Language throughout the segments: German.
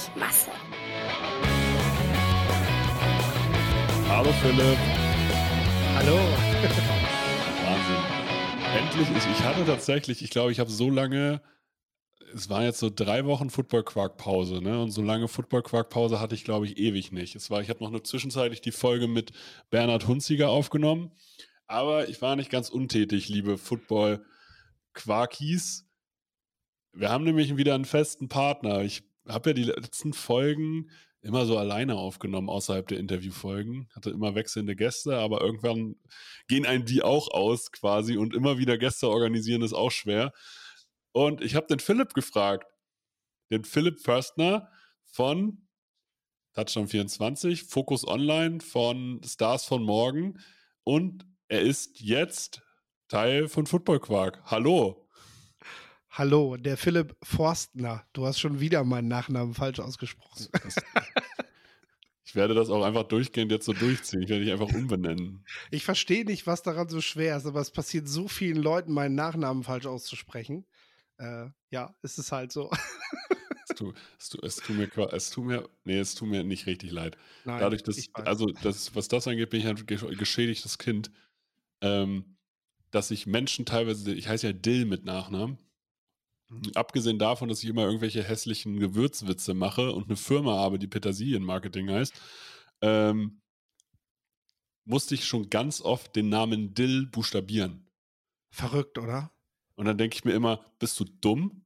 Wenig Masse. Hallo Philipp. Hallo. Wahnsinn. Endlich, ich, ich hatte tatsächlich, ich glaube, ich habe so lange, es waren jetzt so drei Wochen Football-Quark-Pause, ne? Und so lange Football-Quark-Pause hatte ich, glaube ich, ewig nicht. Es war, ich habe noch eine zwischenzeitlich die Folge mit Bernhard Hunziger aufgenommen, aber ich war nicht ganz untätig, liebe Football-Quarkies. Wir haben nämlich wieder einen festen Partner. Ich habe ja die letzten Folgen immer so alleine aufgenommen außerhalb der Interviewfolgen. Hatte immer wechselnde Gäste, aber irgendwann gehen einem die auch aus quasi und immer wieder Gäste organisieren ist auch schwer. Und ich habe den Philipp gefragt, den Philipp Förstner von Touchdown 24, Focus Online von Stars von Morgen und er ist jetzt Teil von Football Quark. Hallo. Hallo, der Philipp Forstner. Du hast schon wieder meinen Nachnamen falsch ausgesprochen. Ich werde das auch einfach durchgehend jetzt so durchziehen. Ich werde dich einfach umbenennen. Ich verstehe nicht, was daran so schwer ist, aber es passiert so vielen Leuten, meinen Nachnamen falsch auszusprechen. Äh, ja, ist es halt so. Es tut, es, tut, es, tut mir, es tut mir, nee, es tut mir nicht richtig leid. Nein, Dadurch, dass, also das, was das angeht, bin ich ein gesch- geschädigtes Kind, ähm, dass ich Menschen teilweise, ich heiße ja Dill mit Nachnamen. Abgesehen davon, dass ich immer irgendwelche hässlichen Gewürzwitze mache und eine Firma habe, die Petersilien-Marketing heißt, ähm, musste ich schon ganz oft den Namen Dill buchstabieren. Verrückt, oder? Und dann denke ich mir immer, bist du dumm?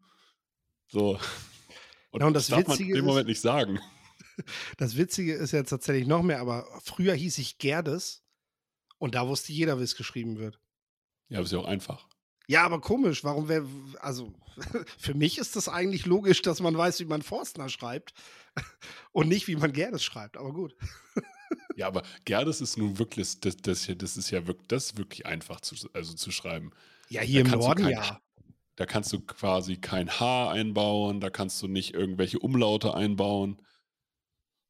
So. Und, Ja, und das darf man in dem ist- Moment nicht sagen. Das Witzige ist jetzt tatsächlich noch mehr, aber früher hieß ich Gerdes und da wusste jeder, wie es geschrieben wird. Ja, aber ist ja auch einfach. Ja, aber komisch, warum wäre, also für mich ist das eigentlich logisch, dass man weiß, wie man Forstner schreibt und nicht, wie man Gerdes schreibt, aber gut. Ja, aber Gerdes ist nun wirklich, das, das, hier, das ist ja wirklich, das ist wirklich einfach zu, also zu schreiben. Ja, hier im Norden kein- ja. Da kannst du quasi kein H einbauen, da kannst du nicht irgendwelche Umlaute einbauen.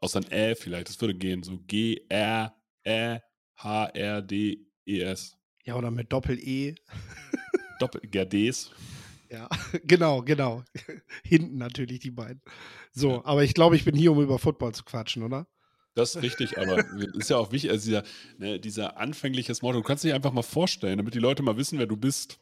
Außer ein Ä vielleicht, das würde gehen. So G, R, Ä, H, R, D, E, S. Ja, oder mit Doppel-E. Doppel, Gerdes. Ja, genau, genau. Hinten natürlich die beiden. So, aber ich glaube, ich bin hier, um über Football zu quatschen, oder? Das ist richtig, aber ist ja auch wichtig, also dieser, ne, dieser anfängliche Smalltalk. Du kannst dich einfach mal vorstellen, damit die Leute mal wissen, wer du bist.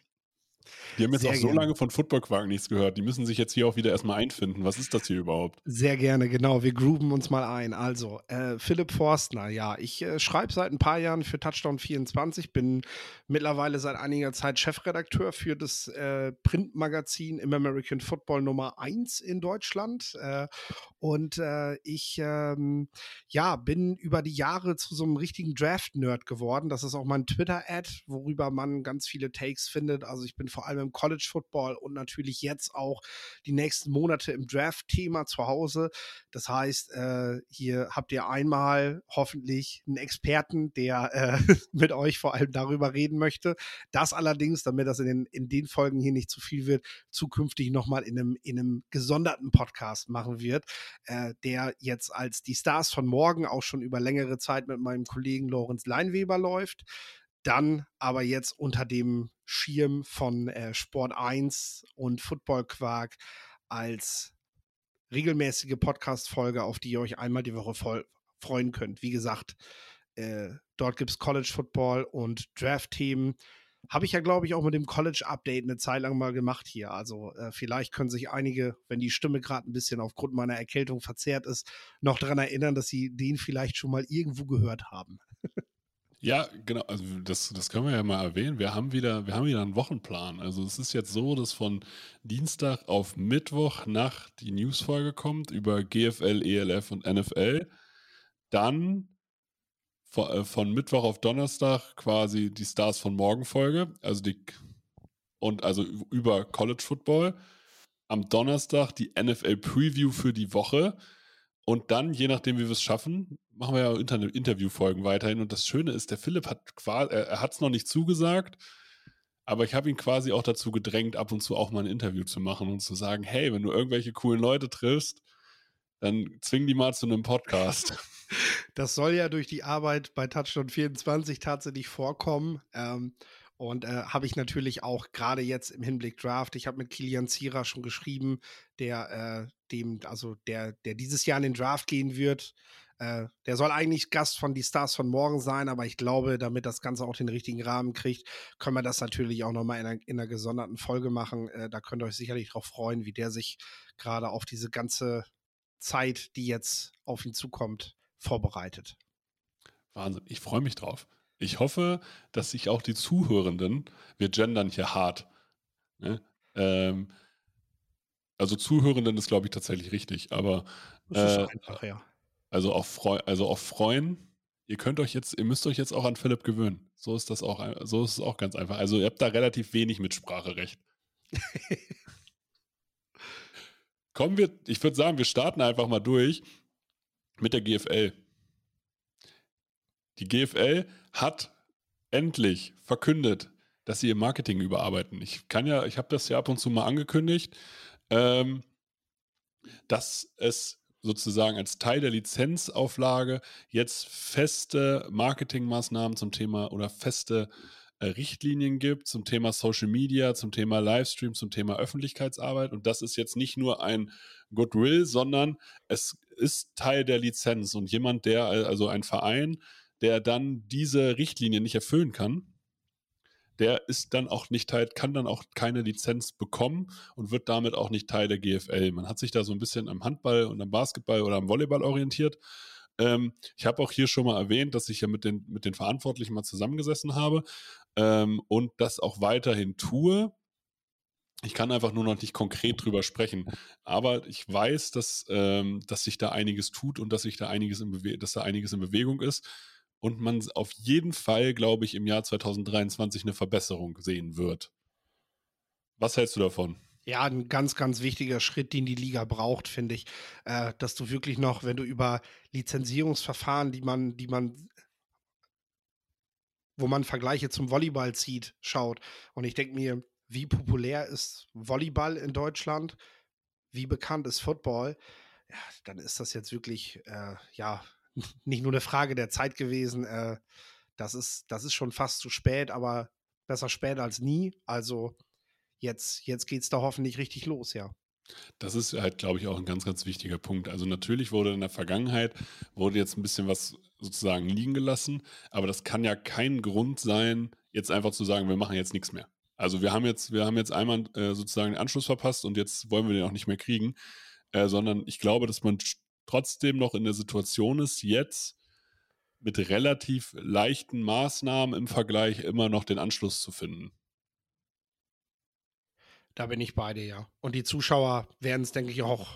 Die haben jetzt Sehr auch so gerne. lange von Footballquark nichts gehört. Die müssen sich jetzt hier auch wieder erstmal einfinden. Was ist das hier überhaupt? Sehr gerne, genau. Wir grooven uns mal ein. Also, äh, Philipp Forstner, ja, ich äh, schreibe seit ein paar Jahren für Touchdown 24, bin mittlerweile seit einiger Zeit Chefredakteur für das äh, Printmagazin im American Football Nummer 1 in Deutschland. Äh, und äh, ich, ähm, ja, bin über die Jahre zu so einem richtigen Draft-Nerd geworden. Das ist auch mein Twitter-Ad, worüber man ganz viele Takes findet. Also, ich bin vor allem im College Football und natürlich jetzt auch die nächsten Monate im Draft-Thema zu Hause. Das heißt, äh, hier habt ihr einmal hoffentlich einen Experten, der äh, mit euch vor allem darüber reden möchte. Das allerdings, damit das in den, in den Folgen hier nicht zu viel wird, zukünftig nochmal in einem, in einem gesonderten Podcast machen wird, äh, der jetzt als die Stars von morgen auch schon über längere Zeit mit meinem Kollegen Lorenz Leinweber läuft dann aber jetzt unter dem Schirm von äh, Sport 1 und Football Quark als regelmäßige Podcast-Folge, auf die ihr euch einmal die Woche voll freuen könnt. Wie gesagt, äh, dort gibt es College Football und Draft-Themen. Habe ich ja, glaube ich, auch mit dem College-Update eine Zeit lang mal gemacht hier. Also äh, vielleicht können sich einige, wenn die Stimme gerade ein bisschen aufgrund meiner Erkältung verzerrt ist, noch daran erinnern, dass sie den vielleicht schon mal irgendwo gehört haben. Ja, genau. Also das, das können wir ja mal erwähnen. Wir haben wieder, wir haben wieder einen Wochenplan. Also es ist jetzt so, dass von Dienstag auf Mittwoch nach die Newsfolge kommt über GFL, ELF und NFL. Dann äh, von, Mittwoch auf Donnerstag quasi die Stars von morgen Folge. Also die und also über College Football. Am Donnerstag die NFL Preview für die Woche. Und dann, je nachdem, wie wir es schaffen, machen wir ja Inter Interviewfolgen weiterhin. Und das Schöne ist, der Philipp hat quasi, er hat es noch nicht zugesagt, aber ich habe ihn quasi auch dazu gedrängt, ab und zu auch mal ein Interview zu machen und zu sagen, hey, wenn du irgendwelche coolen Leute triffst, dann zwing die mal zu einem Podcast. Das soll ja durch die Arbeit bei Touchdown 24 tatsächlich vorkommen. Ähm, und äh, habe ich natürlich auch gerade jetzt im Hinblick Draft. Ich habe mit Kilian Zierer schon geschrieben, der äh, dem, also der, der dieses Jahr in den Draft gehen wird. Äh, der soll eigentlich Gast von die Stars von morgen sein, aber ich glaube, damit das Ganze auch den richtigen Rahmen kriegt, können wir das natürlich auch nochmal in, einer, in einer gesonderten Folge machen. Äh, da könnt ihr euch sicherlich drauf freuen, wie der sich gerade auf diese ganze Zeit, die jetzt auf ihn zukommt, vorbereitet. Wahnsinn, ich freue mich drauf. Ich hoffe, dass sich auch die Zuhörenden, wir gendern hier hart, ne? ähm, also Zuhörenden ist, glaube ich, tatsächlich richtig, aber äh, einfach, ja. Also auch, freu also auch freuen. Ihr könnt euch jetzt, ihr müsst euch jetzt auch an Philipp gewöhnen. So ist das auch, so ist es auch ganz einfach. Also ihr habt da relativ wenig Mitspracherecht. Kommen wir, ich würde sagen, wir starten einfach mal durch mit der GFL. Die GFL hat endlich verkündet, dass sie ihr Marketing überarbeiten. Ich kann ja, ich habe das ja ab und zu mal angekündigt, ähm, dass es sozusagen als Teil der Lizenzauflage jetzt feste Marketingmaßnahmen zum Thema oder feste äh, Richtlinien gibt zum Thema Social Media, zum Thema Livestream, zum Thema Öffentlichkeitsarbeit. Und das ist jetzt nicht nur ein Goodwill, sondern es ist Teil der Lizenz. Und jemand, der, also ein Verein, der dann diese Richtlinie nicht erfüllen kann, der ist dann auch nicht Teil, kann dann auch keine Lizenz bekommen und wird damit auch nicht Teil der GFL. Man hat sich da so ein bisschen am Handball und am Basketball oder am Volleyball orientiert. Ähm, ich habe auch hier schon mal erwähnt, dass ich ja mit den, mit den Verantwortlichen mal zusammengesessen habe ähm, und das auch weiterhin tue. Ich kann einfach nur noch nicht konkret drüber sprechen. Aber ich weiß, dass, ähm, dass sich da einiges tut und dass sich da einiges in Bewe dass da einiges in Bewegung ist und man auf jeden Fall, glaube ich, im Jahr 2023 eine Verbesserung sehen wird. Was hältst du davon? Ja, ein ganz, ganz wichtiger Schritt, den die Liga braucht, finde ich, äh, dass du wirklich noch, wenn du über Lizenzierungsverfahren, die man, die man, wo man Vergleiche zum Volleyball zieht, schaut. Und ich denke mir, wie populär ist Volleyball in Deutschland? Wie bekannt ist Football? Ja, dann ist das jetzt wirklich, äh, ja, nicht nur eine Frage der Zeit gewesen. Äh, das, ist, das ist schon fast zu spät, aber besser spät als nie. Also jetzt, jetzt geht es da hoffentlich richtig los, ja. Das ist halt, glaube ich, auch ein ganz, ganz wichtiger Punkt. Also natürlich wurde in der Vergangenheit, wurde jetzt ein bisschen was sozusagen liegen gelassen, aber das kann ja kein Grund sein, jetzt einfach zu sagen, wir machen jetzt nichts mehr. Also wir haben jetzt, wir haben jetzt einmal äh, sozusagen den Anschluss verpasst und jetzt wollen wir den auch nicht mehr kriegen, äh, sondern ich glaube, dass man trotzdem noch in der Situation ist, jetzt mit relativ leichten Maßnahmen im Vergleich immer noch den Anschluss zu finden. Da bin ich bei dir, ja. Und die Zuschauer werden es, denke ich, auch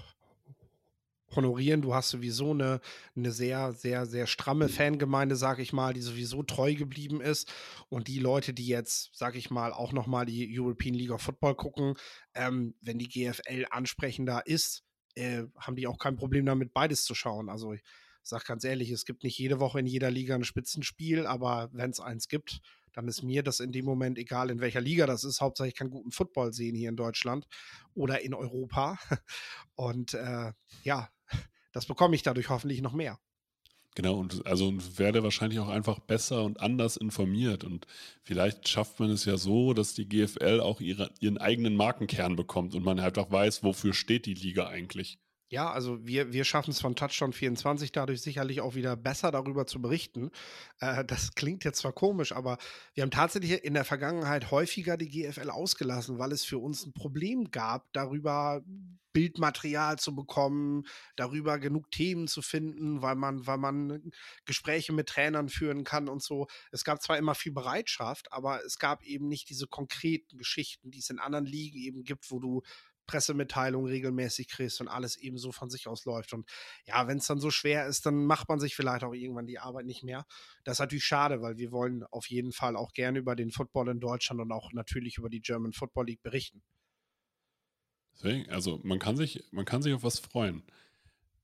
honorieren. Du hast sowieso eine, eine sehr, sehr, sehr stramme Fangemeinde, sag ich mal, die sowieso treu geblieben ist. Und die Leute, die jetzt, sag ich mal, auch nochmal die European League of Football gucken, ähm, wenn die GFL ansprechender ist, äh, haben die auch kein Problem damit, beides zu schauen. Also ich sage ganz ehrlich, es gibt nicht jede Woche in jeder Liga ein Spitzenspiel, aber wenn es eins gibt, dann ist mir das in dem Moment egal, in welcher Liga das ist. Hauptsache, ich kann guten Football sehen hier in Deutschland oder in Europa. Und äh, ja, das bekomme ich dadurch hoffentlich noch mehr. Genau, und also werde wahrscheinlich auch einfach besser und anders informiert. Und vielleicht schafft man es ja so, dass die GFL auch ihre, ihren eigenen Markenkern bekommt und man einfach weiß, wofür steht die Liga eigentlich. Ja, also wir, wir schaffen es von Touchdown 24 dadurch sicherlich auch wieder besser darüber zu berichten. Äh, das klingt jetzt zwar komisch, aber wir haben tatsächlich in der Vergangenheit häufiger die GFL ausgelassen, weil es für uns ein Problem gab, darüber Bildmaterial zu bekommen, darüber genug Themen zu finden, weil man, weil man Gespräche mit Trainern führen kann und so. Es gab zwar immer viel Bereitschaft, aber es gab eben nicht diese konkreten Geschichten, die es in anderen Ligen eben gibt, wo du Pressemitteilungen regelmäßig kriegst und alles eben so von sich aus läuft. Und ja, wenn es dann so schwer ist, dann macht man sich vielleicht auch irgendwann die Arbeit nicht mehr. Das ist natürlich schade, weil wir wollen auf jeden Fall auch gerne über den Football in Deutschland und auch natürlich über die German Football League berichten. Deswegen, also man kann sich, man kann sich auf was freuen.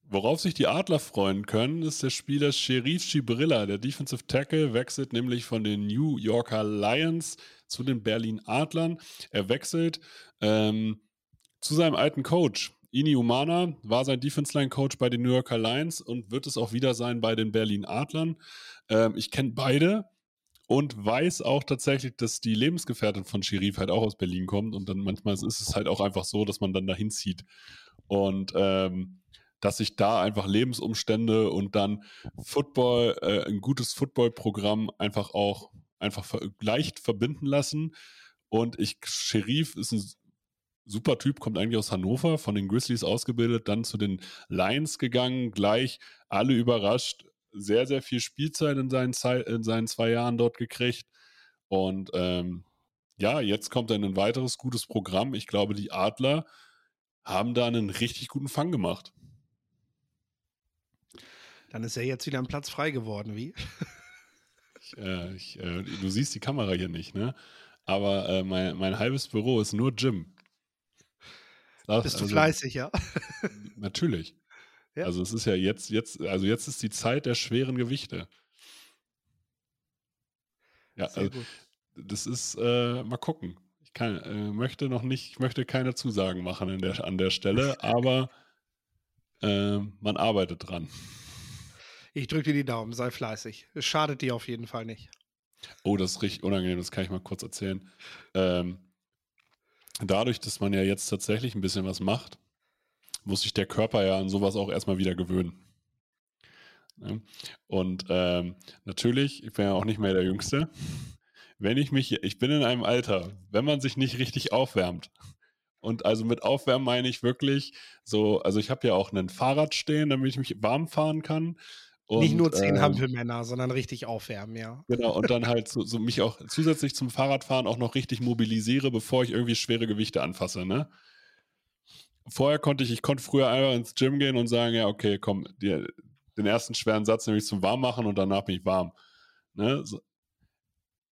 Worauf sich die Adler freuen können, ist der Spieler Sherif Schibrilla. Der Defensive Tackle wechselt nämlich von den New Yorker Lions zu den Berlin Adlern. Er wechselt ähm, zu seinem alten Coach. Ini Umana war sein Defense Line Coach bei den New Yorker Lions und wird es auch wieder sein bei den Berlin Adlern. Ähm, ich kenne beide und weiß auch tatsächlich, dass die Lebensgefährtin von Sheriff halt auch aus Berlin kommt und dann manchmal ist es halt auch einfach so, dass man dann dahin zieht und ähm, dass sich da einfach Lebensumstände und dann Football, äh, ein gutes Footballprogramm einfach auch einfach leicht verbinden lassen. Und ich, Sheriff ist ein super Typ, kommt eigentlich aus Hannover, von den Grizzlies ausgebildet, dann zu den Lions gegangen, gleich alle überrascht, sehr, sehr viel Spielzeit in seinen, in seinen zwei Jahren dort gekriegt. Und ähm, ja, jetzt kommt dann ein weiteres gutes Programm. Ich glaube, die Adler haben da einen richtig guten Fang gemacht. Dann ist er jetzt wieder ein Platz frei geworden, wie? ich, äh, ich, äh, du siehst die Kamera hier nicht, ne? Aber äh, mein, mein halbes Büro ist nur Gym. Das, Bist du also, fleißig, ja? Natürlich. Ja. Also es ist ja jetzt, jetzt, also jetzt ist die Zeit der schweren Gewichte. Ja, also, das ist, äh, mal gucken. Ich kann, äh, möchte noch nicht, ich möchte keine Zusagen machen der, an der Stelle, aber äh, man arbeitet dran. Ich drücke dir die Daumen, sei fleißig. Es schadet dir auf jeden Fall nicht. Oh, das ist richtig unangenehm, das kann ich mal kurz erzählen. Ähm, dadurch, dass man ja jetzt tatsächlich ein bisschen was macht, muss sich der Körper ja an sowas auch erstmal wieder gewöhnen. Ja? Und ähm, natürlich, ich bin ja auch nicht mehr der Jüngste. Wenn ich mich, ich bin in einem Alter, wenn man sich nicht richtig aufwärmt, und also mit Aufwärmen meine ich wirklich so, also ich habe ja auch ein Fahrrad stehen, damit ich mich warm fahren kann. Und, Nicht nur zehn ähm, Hampelmänner, sondern richtig aufwärmen, ja. Genau, und dann halt so, so, mich auch zusätzlich zum Fahrradfahren auch noch richtig mobilisiere, bevor ich irgendwie schwere Gewichte anfasse, ne? Vorher konnte ich, ich konnte früher einfach ins Gym gehen und sagen, ja, okay, komm, die, den ersten schweren Satz nämlich zum Warmmachen und danach bin ich warm. Ne? So,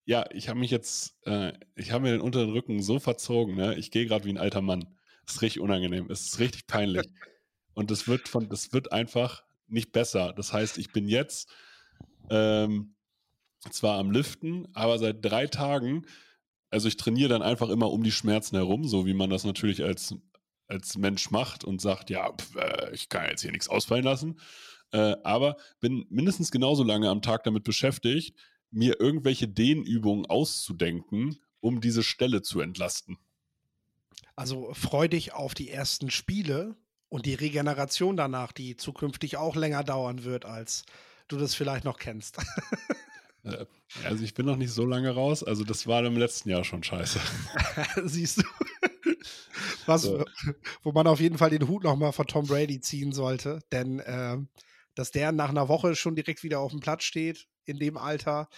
ja, ich habe mich jetzt, äh, ich habe mir den unteren Rücken so verzogen, ne? Ich gehe gerade wie ein alter Mann. Das ist richtig unangenehm, es ist richtig peinlich. und das wird von, das wird einfach nicht besser. Das heißt, ich bin jetzt ähm, zwar am Liften, aber seit drei Tagen, also ich trainiere dann einfach immer um die Schmerzen herum, so wie man das natürlich als, als Mensch macht und sagt, ja, pf, äh, ich kann jetzt hier nichts ausfallen lassen. Äh, aber bin mindestens genauso lange am Tag damit beschäftigt, mir irgendwelche Dehnübungen auszudenken, um diese Stelle zu entlasten. Also freu dich auf die ersten Spiele und die Regeneration danach, die zukünftig auch länger dauern wird, als du das vielleicht noch kennst. Äh, also ich bin noch nicht so lange raus, also das war im letzten Jahr schon scheiße. Siehst du. Was, so. wo man auf jeden Fall den Hut nochmal von Tom Brady ziehen sollte, denn äh, dass der nach einer Woche schon direkt wieder auf dem Platz steht, in dem Alter,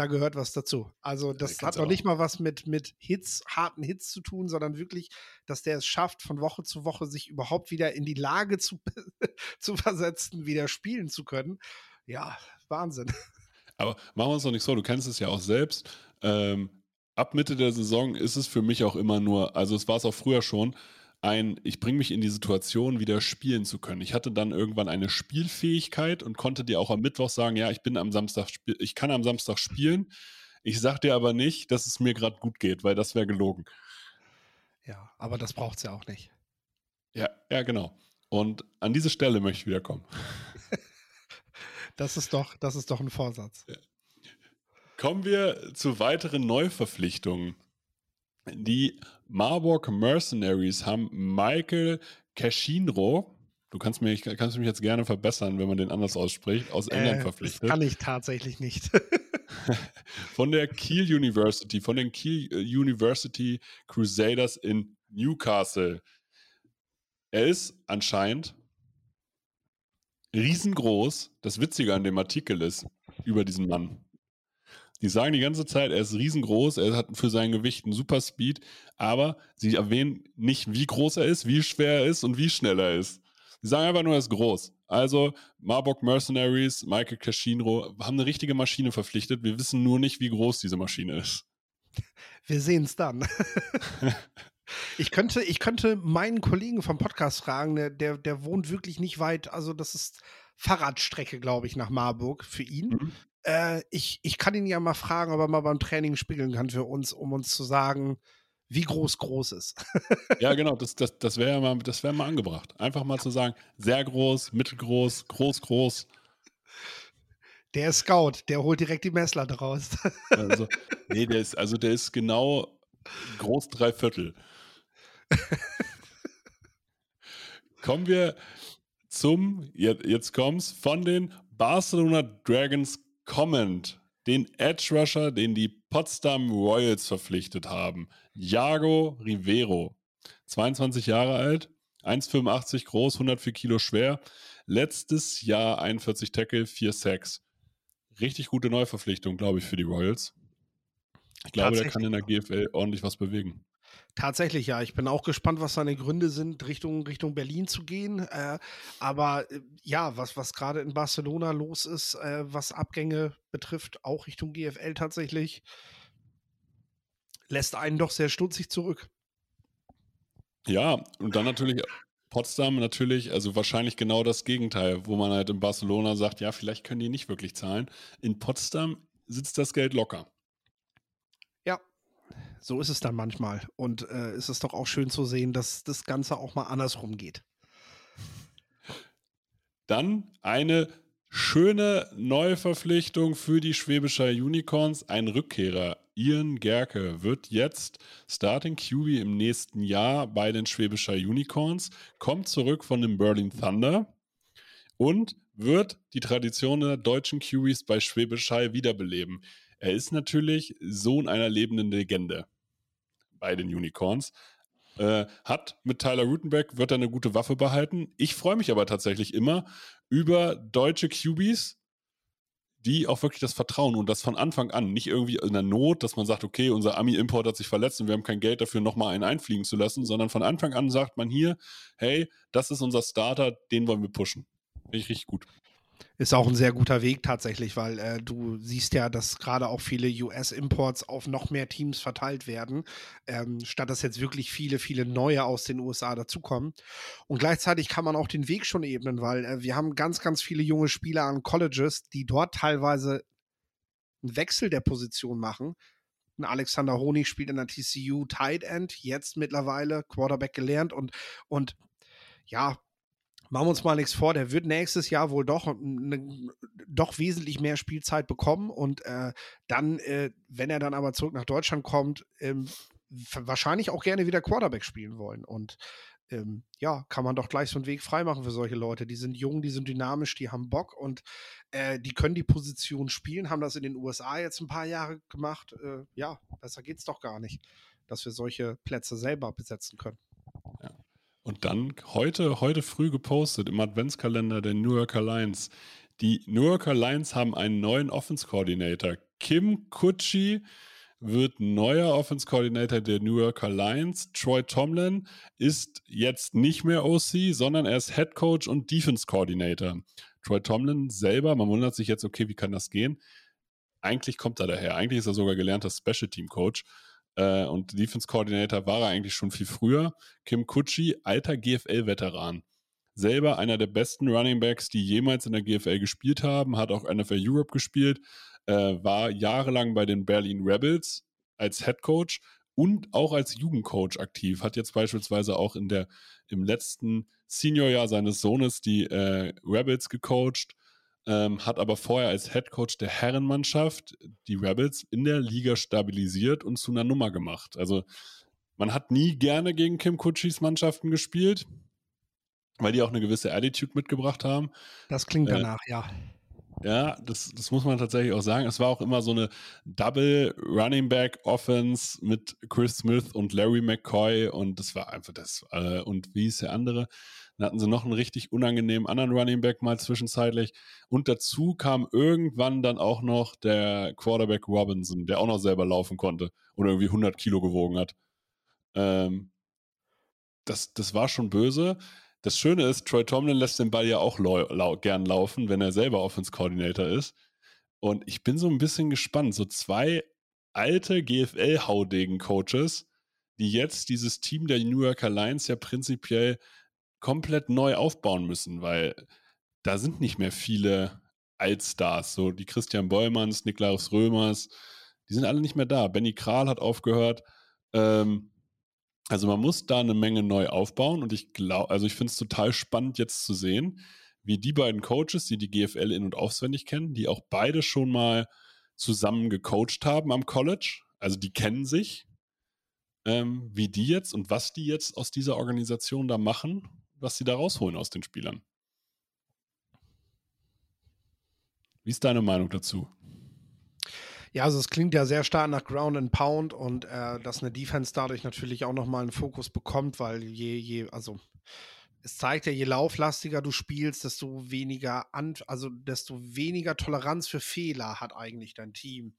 da gehört was dazu. Also das hat noch nicht mal was mit, mit Hits, harten Hits zu tun, sondern wirklich, dass der es schafft, von Woche zu Woche sich überhaupt wieder in die Lage zu, zu versetzen, wieder spielen zu können. Ja, Wahnsinn. Aber machen wir uns doch nicht so, du kennst es ja auch selbst. Ähm, ab Mitte der Saison ist es für mich auch immer nur, also es war es auch früher schon, ein, ich bringe mich in die Situation, wieder spielen zu können. Ich hatte dann irgendwann eine Spielfähigkeit und konnte dir auch am Mittwoch sagen, ja, ich bin am Samstag, ich kann am Samstag spielen. Ich sag dir aber nicht, dass es mir gerade gut geht, weil das wäre gelogen. Ja, aber das braucht es ja auch nicht. Ja, ja, genau. Und an diese Stelle möchte ich wieder kommen. das ist doch, das ist doch ein Vorsatz. Kommen wir zu weiteren Neuverpflichtungen. Die Marburg Mercenaries haben Michael Cashinro Du kannst mich, kannst mich jetzt gerne verbessern, wenn man den anders ausspricht. Aus England Äh, verpflichtet. Das kann ich tatsächlich nicht. von der Kiel University, von den Kiel äh, University Crusaders in Newcastle. Er ist anscheinend riesengroß. Das Witzige an dem Artikel ist über diesen Mann. Die sagen die ganze Zeit, er ist riesengroß, er hat für sein Gewicht einen super Speed, aber sie erwähnen nicht, wie groß er ist, wie schwer er ist und wie schnell er ist. Sie sagen einfach nur, er ist groß. Also Marburg Mercenaries, Michael Cascinro haben eine richtige Maschine verpflichtet. Wir wissen nur nicht, wie groß diese Maschine ist. Wir sehen es dann. ich, könnte, ich könnte meinen Kollegen vom Podcast fragen, der, der, der wohnt wirklich nicht weit. Also, das ist Fahrradstrecke, glaube ich, nach Marburg für ihn. Mhm. Äh, ich, ich kann ihn ja mal fragen, ob er mal beim Training spiegeln kann für uns, um uns zu sagen, wie groß groß ist. Ja, genau, das, das, das wäre mal, das wär mal angebracht. Einfach mal zu sagen, sehr groß, mittelgroß, groß, groß. Der ist Scout, der holt direkt die Messlatte raus. Also, nee, der ist, also der ist genau groß drei Viertel. Kommen wir zum, jetzt, jetzt kommt's, von den Barcelona Dragons kommend, den Edge Rusher, den die Potsdam Royals verpflichtet haben. Jago Rivero, 22 Jahre alt, 1,85 groß, 104 Kilo schwer. Letztes Jahr 41 Tackle, 4 Sacks. Richtig gute Neuverpflichtung, glaube ich, für die Royals. Ich glaube, der kann in der GFL ordentlich was bewegen. Tatsächlich, ja. Ich bin auch gespannt, was seine Gründe sind, Richtung, Richtung Berlin zu gehen. Äh, aber äh, ja, was, was gerade in Barcelona los ist, äh, was Abgänge betrifft, auch Richtung GFL tatsächlich, lässt einen doch sehr stutzig zurück. Ja, und dann natürlich Potsdam natürlich, also wahrscheinlich genau das Gegenteil, wo man halt in Barcelona sagt, ja, vielleicht können die nicht wirklich zahlen. In Potsdam sitzt das Geld locker. So ist es dann manchmal. Und äh, es ist doch auch schön zu sehen, dass das Ganze auch mal andersrum geht. Dann eine schöne Neuverpflichtung für die Schwäbischer Unicorns, ein Rückkehrer. Ian Gerke wird jetzt Starting QB im nächsten Jahr bei den Schwäbischer Unicorns, kommt zurück von dem Berlin Thunder und wird die Tradition der deutschen QBs bei Schwäbisch wiederbeleben. Er ist natürlich Sohn einer lebenden Legende bei den Unicorns. Äh, hat mit Tyler Rutenbeck, wird er eine gute Waffe behalten. Ich freue mich aber tatsächlich immer über deutsche QBs, die auch wirklich das Vertrauen und das von Anfang an, nicht irgendwie in der Not, dass man sagt, okay, unser Ami-Import hat sich verletzt und wir haben kein Geld dafür, nochmal einen einfliegen zu lassen, sondern von Anfang an sagt man hier, hey, das ist unser Starter, den wollen wir pushen. Finde ich richtig gut. Ist auch ein sehr guter Weg tatsächlich, weil äh, du siehst ja, dass gerade auch viele US-Imports auf noch mehr Teams verteilt werden, ähm, statt dass jetzt wirklich viele, viele neue aus den USA dazukommen. Und gleichzeitig kann man auch den Weg schon ebnen, weil äh, wir haben ganz, ganz viele junge Spieler an Colleges, die dort teilweise einen Wechsel der Position machen. Alexander Honig spielt in der TCU Tight End, jetzt mittlerweile Quarterback gelernt und, und ja, machen wir uns mal nichts vor, der wird nächstes Jahr wohl doch, ne, doch wesentlich mehr Spielzeit bekommen und äh, dann, äh, wenn er dann aber zurück nach Deutschland kommt, ähm, wahrscheinlich auch gerne wieder Quarterback spielen wollen. Und ähm, ja, kann man doch gleich so einen Weg freimachen für solche Leute. Die sind jung, die sind dynamisch, die haben Bock und äh, die können die Position spielen, haben das in den USA jetzt ein paar Jahre gemacht. Äh, ja, besser geht's doch gar nicht, dass wir solche Plätze selber besetzen können. Ja. Und dann heute, heute früh gepostet im Adventskalender der New Yorker Lions. Die New Yorker Lions haben einen neuen Offense Coordinator. Kim Kutschi wird neuer Offense Coordinator der New Yorker Lions. Troy Tomlin ist jetzt nicht mehr OC, sondern er ist Head Coach und Defense Coordinator. Troy Tomlin selber, man wundert sich jetzt, okay, wie kann das gehen? Eigentlich kommt er daher. Eigentlich ist er sogar gelernter Special Team Coach äh, und Defense Coordinator war er eigentlich schon viel früher. Kim Kutschi, alter GFL-Veteran. Selber einer der besten Running Backs, die jemals in der GFL gespielt haben, hat auch NFL Europe gespielt, äh, war jahrelang bei den Berlin Rebels als Head Coach und auch als Jugendcoach aktiv. Hat jetzt beispielsweise auch in der, im letzten Seniorjahr seines Sohnes die äh, Rebels gecoacht ähm, hat aber vorher als Head Coach der Herrenmannschaft die Rebels in der Liga stabilisiert und zu einer Nummer gemacht. Also man hat nie gerne gegen Kim Kutschis Mannschaften gespielt, weil die auch eine gewisse Attitude mitgebracht haben. Das klingt äh, danach, äh, ja. Ja, das, das muss man tatsächlich auch sagen. Es war auch immer so eine Double Running Back Offense mit Chris Smith und Larry McCoy und das war einfach das. Äh, und wie ist der andere? Dann hatten sie noch einen richtig unangenehmen anderen Running Back mal zwischenzeitlich. Und dazu kam irgendwann dann auch noch der Quarterback Robinson, der auch noch selber laufen konnte und irgendwie 100 Kilo gewogen hat. Ähm, das, das war schon böse. Das Schöne ist, Troy Tomlin lässt den Ball ja auch lau gern laufen, wenn er selber Offense Coordinator ist. Und ich bin so ein bisschen gespannt. So zwei alte GFL-Haudegen-Coaches, die jetzt dieses Team der New Yorker Lions ja prinzipiell komplett neu aufbauen müssen, weil da sind nicht mehr viele Altstars, so die Christian Bollmanns, Niklaus Römers, die sind alle nicht mehr da. Benny Kral hat aufgehört. Ähm, also man muss da eine Menge neu aufbauen und ich glaube, also ich finde es total spannend jetzt zu sehen, wie die beiden Coaches, die die GFL in- und auswendig kennen, die auch beide schon mal zusammen gecoacht haben am College, also die kennen sich, ähm, wie die jetzt und was die jetzt aus dieser Organisation da machen, was sie da rausholen aus den Spielern. Wie ist deine Meinung dazu? Ja, also es klingt ja sehr stark nach Ground and Pound und äh, dass eine Defense dadurch natürlich auch nochmal einen Fokus bekommt, weil je, je, also es zeigt ja, je lauflastiger du spielst, desto weniger, an, also desto weniger Toleranz für Fehler hat eigentlich dein Team.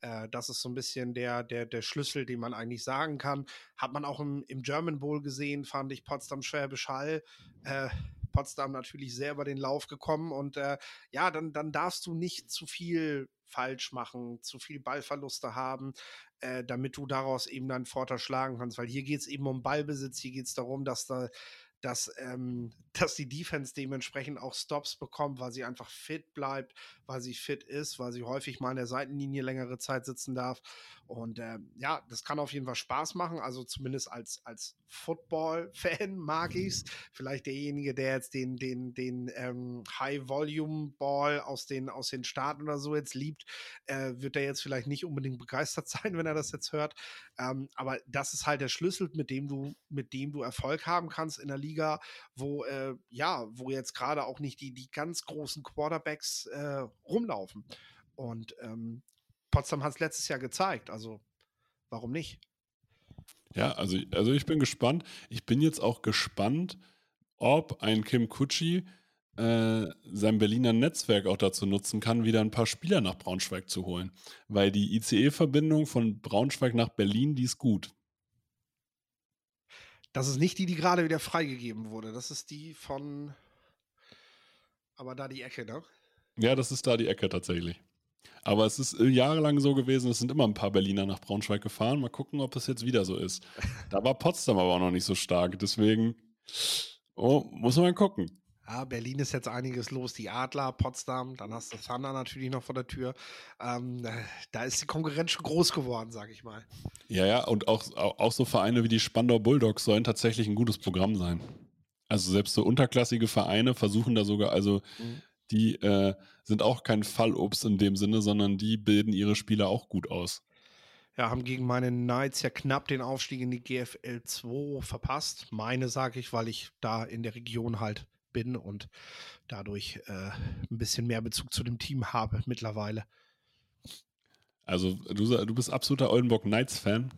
Äh, das ist so ein bisschen der, der, der Schlüssel, den man eigentlich sagen kann. Hat man auch im, im German Bowl gesehen, fand ich Potsdam Schwäbisch Hall. Äh, Potsdam natürlich sehr über den Lauf gekommen und äh, ja, dann, dann darfst du nicht zu viel falsch machen, zu viel Ballverluste haben, äh, damit du daraus eben dann Vorteil schlagen kannst. Weil hier geht es eben um Ballbesitz, hier geht es darum, dass da dass, ähm, dass die Defense dementsprechend auch Stops bekommt, weil sie einfach fit bleibt, weil sie fit ist, weil sie häufig mal in der Seitenlinie längere Zeit sitzen darf. Und äh, ja, das kann auf jeden Fall Spaß machen. Also zumindest als, als Football-Fan mag ich es. Vielleicht derjenige, der jetzt den, den, den ähm, High-Volume-Ball aus den, aus den Staaten oder so jetzt liebt, äh, wird er jetzt vielleicht nicht unbedingt begeistert sein, wenn er das jetzt hört. Ähm, aber das ist halt der Schlüssel, mit dem du, mit dem du Erfolg haben kannst in der Liga, wo, äh, ja, wo jetzt gerade auch nicht die, die ganz großen Quarterbacks äh, rumlaufen. Und ähm, Potsdam hat es letztes Jahr gezeigt. Also warum nicht? Ja, also, also ich bin gespannt. Ich bin jetzt auch gespannt, ob ein Kim Kutschi äh, sein Berliner Netzwerk auch dazu nutzen kann, wieder ein paar Spieler nach Braunschweig zu holen. Weil die ICE-Verbindung von Braunschweig nach Berlin, die ist gut. Das ist nicht die, die gerade wieder freigegeben wurde. Das ist die von. Aber da die Ecke, ne? Ja, das ist da die Ecke tatsächlich. Aber es ist äh, jahrelang so gewesen, es sind immer ein paar Berliner nach Braunschweig gefahren. Mal gucken, ob das jetzt wieder so ist. Da war Potsdam aber auch noch nicht so stark. Deswegen oh, muss man mal gucken. Ja, Berlin ist jetzt einiges los. Die Adler, Potsdam, dann hast du Thunder natürlich noch vor der Tür. Ähm, da ist die Konkurrenz schon groß geworden, sage ich mal. Ja, ja, und auch, auch so Vereine wie die Spandau Bulldogs sollen tatsächlich ein gutes Programm sein. Also selbst so unterklassige Vereine versuchen da sogar, also mhm die äh, sind auch kein Fallobst in dem Sinne, sondern die bilden ihre Spieler auch gut aus. Ja, haben gegen meine Knights ja knapp den Aufstieg in die GFL 2 verpasst. Meine sage ich, weil ich da in der Region halt bin und dadurch äh, ein bisschen mehr Bezug zu dem Team habe mittlerweile. Also du, du bist absoluter Oldenburg Knights-Fan?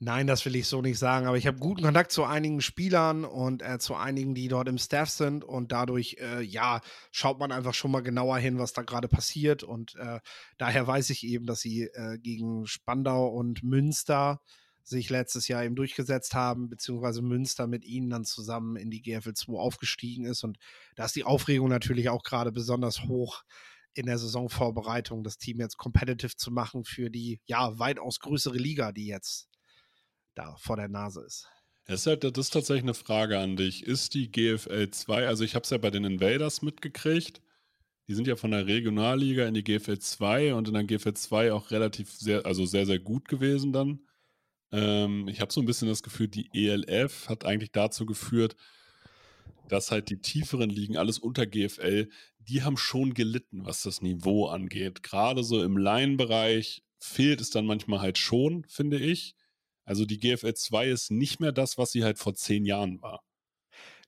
Nein, das will ich so nicht sagen, aber ich habe guten Kontakt zu einigen Spielern und äh, zu einigen, die dort im Staff sind und dadurch, äh, ja, schaut man einfach schon mal genauer hin, was da gerade passiert und äh, daher weiß ich eben, dass sie äh, gegen Spandau und Münster sich letztes Jahr eben durchgesetzt haben, beziehungsweise Münster mit ihnen dann zusammen in die GFL 2 aufgestiegen ist und da ist die Aufregung natürlich auch gerade besonders hoch in der Saisonvorbereitung das Team jetzt competitive zu machen für die ja weitaus größere Liga, die jetzt da vor der Nase ist. Das ist, halt, das ist tatsächlich eine Frage an dich. Ist die GFL 2, also ich habe es ja bei den Invaders mitgekriegt, die sind ja von der Regionalliga in die GFL 2 und in der GFL 2 auch relativ sehr, also sehr, sehr gut gewesen dann. Ähm, ich habe so ein bisschen das Gefühl, die ELF hat eigentlich dazu geführt, dass halt die tieferen Ligen, alles unter GFL, die haben schon gelitten, was das Niveau angeht. Gerade so im Line-Bereich fehlt es dann manchmal halt schon, finde ich. Also die GFL 2 ist nicht mehr das, was sie halt vor zehn Jahren war.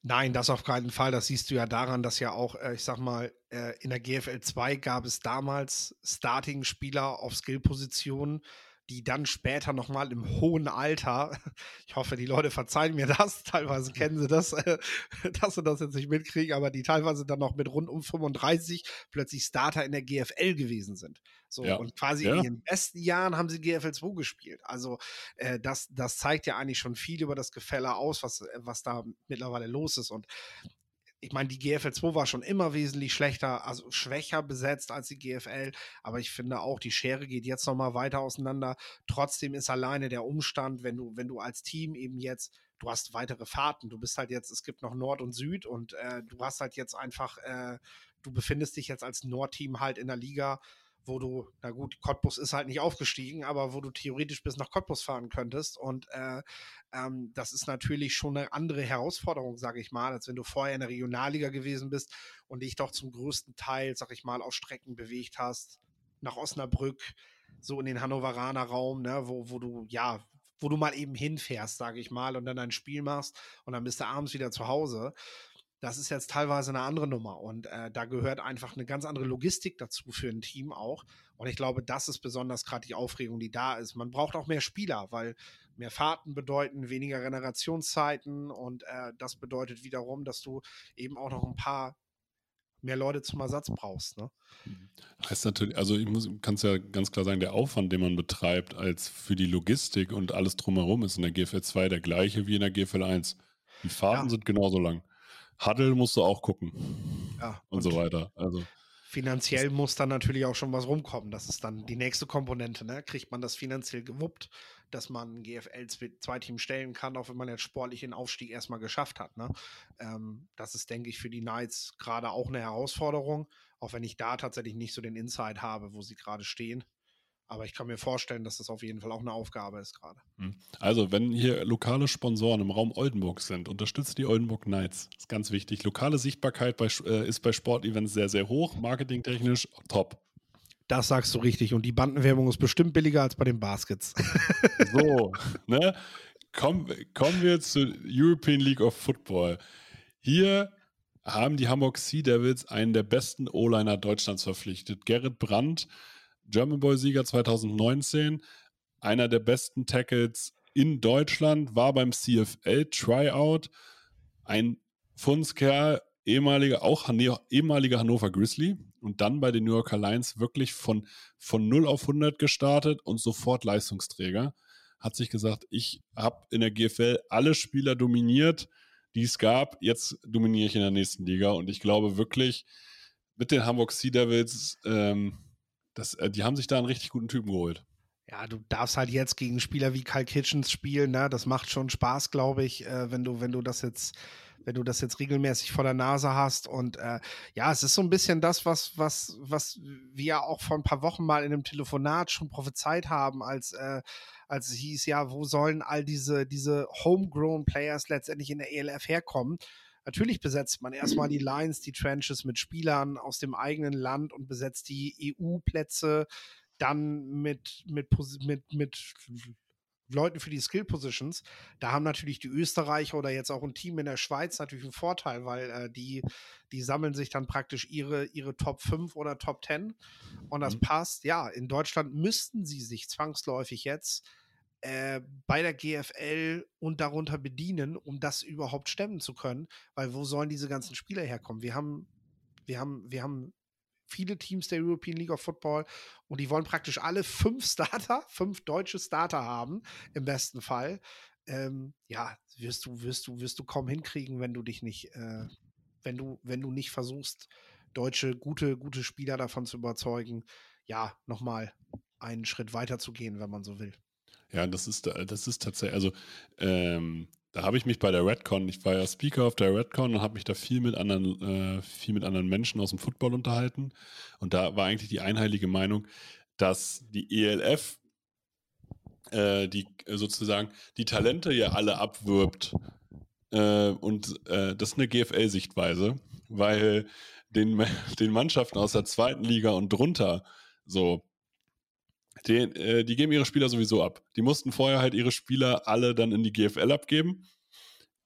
Nein, das auf keinen Fall. Das siehst du ja daran, dass ja auch, äh, ich sag mal, äh, in der GFL 2 gab es damals Starting-Spieler auf Skill-Positionen, die dann später nochmal im hohen Alter, ich hoffe, die Leute verzeihen mir das, teilweise kennen sie das, äh, dass sie das jetzt nicht mitkriegen, aber die teilweise dann noch mit rund um 35 plötzlich Starter in der GFL gewesen sind. So, ja. und quasi ja. in ihren besten Jahren haben sie GFL 2 gespielt. Also, äh, das, das zeigt ja eigentlich schon viel über das Gefälle aus, was, was da mittlerweile los ist. Und ich meine, die GFL 2 war schon immer wesentlich schlechter, also schwächer besetzt als die GFL, aber ich finde auch, die Schere geht jetzt nochmal weiter auseinander. Trotzdem ist alleine der Umstand, wenn du, wenn du als Team eben jetzt, du hast weitere Fahrten, du bist halt jetzt, es gibt noch Nord und Süd und äh, du hast halt jetzt einfach, äh, du befindest dich jetzt als Nordteam halt in der Liga wo du, na gut, Cottbus ist halt nicht aufgestiegen, aber wo du theoretisch bis nach Cottbus fahren könntest. Und äh, ähm, das ist natürlich schon eine andere Herausforderung, sage ich mal, als wenn du vorher in der Regionalliga gewesen bist und dich doch zum größten Teil, sag ich mal, auf Strecken bewegt hast, nach Osnabrück, so in den Hannoveraner Raum, ne, wo, wo du, ja, wo du mal eben hinfährst, sage ich mal, und dann ein Spiel machst und dann bist du abends wieder zu Hause das ist jetzt teilweise eine andere Nummer und äh, da gehört einfach eine ganz andere Logistik dazu für ein Team auch. Und ich glaube, das ist besonders gerade die Aufregung, die da ist. Man braucht auch mehr Spieler, weil mehr Fahrten bedeuten weniger Generationszeiten und äh, das bedeutet wiederum, dass du eben auch noch ein paar mehr Leute zum Ersatz brauchst. Ne? Heißt natürlich, also ich kann es ja ganz klar sagen, der Aufwand, den man betreibt, als für die Logistik und alles drumherum, ist in der GFL 2 der gleiche wie in der GFL 1. Die Fahrten ja. sind genauso lang. Huddle musst du auch gucken. Ja. Und, und so weiter. Also. Finanziell muss dann natürlich auch schon was rumkommen. Das ist dann die nächste Komponente. Ne? Kriegt man das finanziell gewuppt, dass man ein GFL-2-Team stellen kann, auch wenn man jetzt sportlich den Aufstieg erstmal geschafft hat. Ne? Ähm, das ist, denke ich, für die Knights gerade auch eine Herausforderung, auch wenn ich da tatsächlich nicht so den Insight habe, wo sie gerade stehen. Aber ich kann mir vorstellen, dass das auf jeden Fall auch eine Aufgabe ist gerade. Hm. Also, wenn hier lokale Sponsoren im Raum Oldenburg sind, unterstützt die Oldenburg Knights. Das ist ganz wichtig. Lokale Sichtbarkeit bei, äh, ist bei Sportevents sehr, sehr hoch. Marketingtechnisch top. Das sagst du richtig. Und die Bandenwerbung ist bestimmt billiger als bei den Baskets. so, ne? Kommen, kommen wir zur European League of Football. Hier haben die Hamburg Sea Devils einen der besten O-Liner Deutschlands verpflichtet. Gerrit Brandt German Boy-Sieger 2019, einer der besten Tackles in Deutschland, war beim CFL-Tryout, ein Funskerl, ehemaliger, auch ehemaliger Hannover Grizzly und dann bei den New Yorker Lions wirklich von, von 0 auf 100 gestartet und sofort Leistungsträger. Hat sich gesagt, ich habe in der GFL alle Spieler dominiert, die es gab. Jetzt dominiere ich in der nächsten Liga und ich glaube wirklich, mit den Hamburg Sea Devils ähm, das, äh, die haben sich da einen richtig guten Typen geholt. Ja, du darfst halt jetzt gegen Spieler wie Kyle Kitchens spielen, ne? Das macht schon Spaß, glaube ich, äh, wenn du, wenn du das jetzt, wenn du das jetzt regelmäßig vor der Nase hast. Und äh, ja, es ist so ein bisschen das, was, was, was wir auch vor ein paar Wochen mal in einem Telefonat schon prophezeit haben, als, äh, als es hieß, ja, wo sollen all diese, diese Homegrown Players letztendlich in der ELF herkommen? Natürlich besetzt man erstmal die Lines, die Trenches mit Spielern aus dem eigenen Land und besetzt die EU-Plätze dann mit, mit, mit, mit Leuten für die Skill Positions. Da haben natürlich die Österreicher oder jetzt auch ein Team in der Schweiz natürlich einen Vorteil, weil äh, die, die sammeln sich dann praktisch ihre, ihre Top 5 oder Top 10 und das mhm. passt. Ja, in Deutschland müssten sie sich zwangsläufig jetzt äh, bei der GFL und darunter bedienen, um das überhaupt stemmen zu können. Weil wo sollen diese ganzen Spieler herkommen? Wir haben, wir haben, wir haben viele Teams der European League of Football und die wollen praktisch alle fünf Starter, fünf deutsche Starter haben, im besten Fall. Ähm, ja, wirst du, wirst du, wirst du kaum hinkriegen, wenn du dich nicht, äh, wenn du, wenn du nicht versuchst, deutsche, gute, gute Spieler davon zu überzeugen, ja, nochmal einen Schritt weiter zu gehen, wenn man so will. Ja, das ist, das ist tatsächlich, also ähm, da habe ich mich bei der Redcon, ich war ja Speaker auf der Redcon und habe mich da viel mit anderen, äh, viel mit anderen Menschen aus dem Football unterhalten. Und da war eigentlich die einheilige Meinung, dass die ELF äh, die sozusagen die Talente ja alle abwirbt. Äh, und äh, das ist eine GFL-Sichtweise, weil den, den Mannschaften aus der zweiten Liga und drunter so den, äh, die geben ihre Spieler sowieso ab. Die mussten vorher halt ihre Spieler alle dann in die GFL abgeben.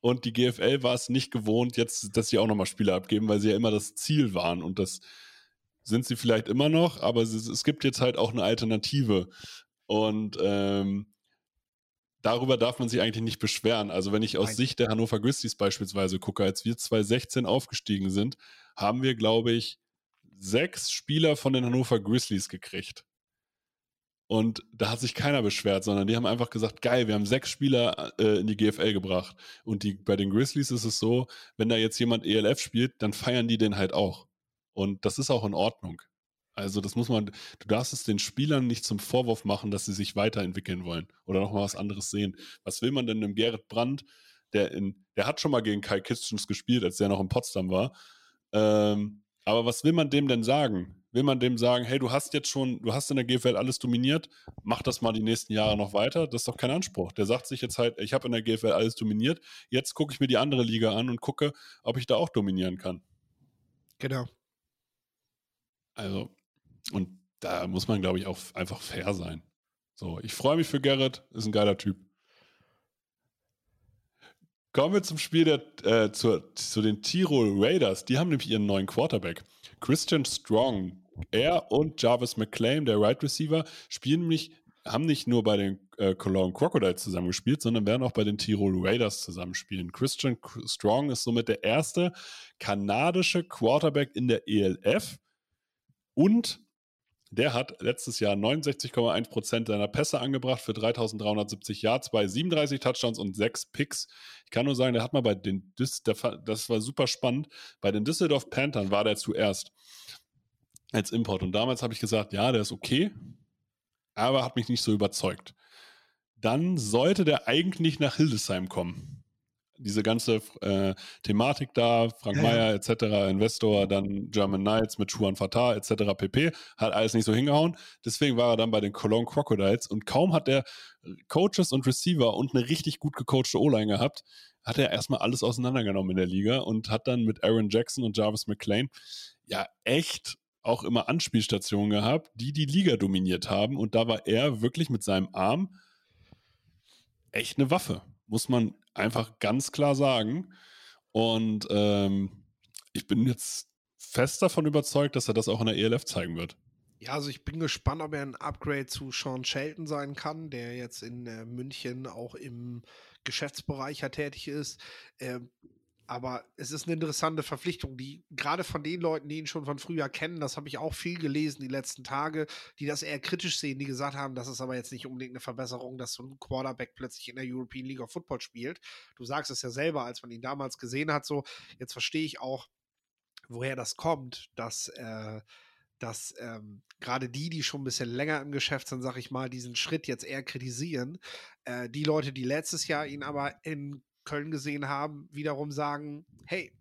Und die GFL war es nicht gewohnt, jetzt, dass sie auch nochmal Spiele abgeben, weil sie ja immer das Ziel waren. Und das sind sie vielleicht immer noch, aber es, es gibt jetzt halt auch eine Alternative. Und ähm, darüber darf man sich eigentlich nicht beschweren. Also wenn ich aus Nein. Sicht der Hannover Grizzlies beispielsweise gucke, als wir 2016 aufgestiegen sind, haben wir, glaube ich, sechs Spieler von den Hannover Grizzlies gekriegt. Und da hat sich keiner beschwert, sondern die haben einfach gesagt, geil, wir haben sechs Spieler äh, in die GFL gebracht. Und die, bei den Grizzlies ist es so, wenn da jetzt jemand ELF spielt, dann feiern die den halt auch. Und das ist auch in Ordnung. Also das muss man, du darfst es den Spielern nicht zum Vorwurf machen, dass sie sich weiterentwickeln wollen oder nochmal was anderes sehen. Was will man denn einem Gerrit Brandt, der in, der hat schon mal gegen Kai Kitchens gespielt, als der noch in Potsdam war. Ähm, aber was will man dem denn sagen? Will man dem sagen, hey, du hast jetzt schon, du hast in der GFL alles dominiert, mach das mal die nächsten Jahre noch weiter? Das ist doch kein Anspruch. Der sagt sich jetzt halt, ich habe in der GFL alles dominiert, jetzt gucke ich mir die andere Liga an und gucke, ob ich da auch dominieren kann. Genau. Also, und da muss man, glaube ich, auch einfach fair sein. So, ich freue mich für Gerrit, ist ein geiler Typ. Kommen wir zum Spiel der, äh, zu, zu den Tirol Raiders. Die haben nämlich ihren neuen Quarterback. Christian Strong. Er und Jarvis McClain, der Right Receiver, spielen nämlich, haben nicht nur bei den äh, Cologne Crocodiles zusammengespielt, sondern werden auch bei den Tirol Raiders zusammenspielen. Christian Strong ist somit der erste kanadische Quarterback in der ELF und der hat letztes Jahr 69,1% seiner Pässe angebracht für 3370 Yards bei 37 Touchdowns und 6 Picks. Ich kann nur sagen, der hat mal bei den, das war super spannend, bei den Düsseldorf Panthern war der zuerst als Import. Und damals habe ich gesagt, ja, der ist okay, aber hat mich nicht so überzeugt. Dann sollte der eigentlich nach Hildesheim kommen diese ganze äh, Thematik da, Frank ja. Meyer etc., Investor, dann German Knights mit Juan Fatah etc. pp. Hat alles nicht so hingehauen. Deswegen war er dann bei den Cologne Crocodiles und kaum hat er Coaches und Receiver und eine richtig gut gecoachte O-Line gehabt, hat er erstmal alles auseinandergenommen in der Liga und hat dann mit Aaron Jackson und Jarvis McClain ja echt auch immer Anspielstationen gehabt, die die Liga dominiert haben. Und da war er wirklich mit seinem Arm echt eine Waffe muss man einfach ganz klar sagen. Und ähm, ich bin jetzt fest davon überzeugt, dass er das auch in der ELF zeigen wird. Ja, also ich bin gespannt, ob er ein Upgrade zu Sean Shelton sein kann, der jetzt in äh, München auch im Geschäftsbereich ja tätig ist. Äh, aber es ist eine interessante Verpflichtung, die gerade von den Leuten, die ihn schon von früher kennen, das habe ich auch viel gelesen die letzten Tage, die das eher kritisch sehen, die gesagt haben, das ist aber jetzt nicht unbedingt eine Verbesserung, dass so ein Quarterback plötzlich in der European League of Football spielt. Du sagst es ja selber, als man ihn damals gesehen hat, so, jetzt verstehe ich auch, woher das kommt, dass, äh, dass ähm, gerade die, die schon ein bisschen länger im Geschäft sind, sag ich mal, diesen Schritt jetzt eher kritisieren. Äh, die Leute, die letztes Jahr ihn aber in Köln gesehen haben, wiederum sagen, hey,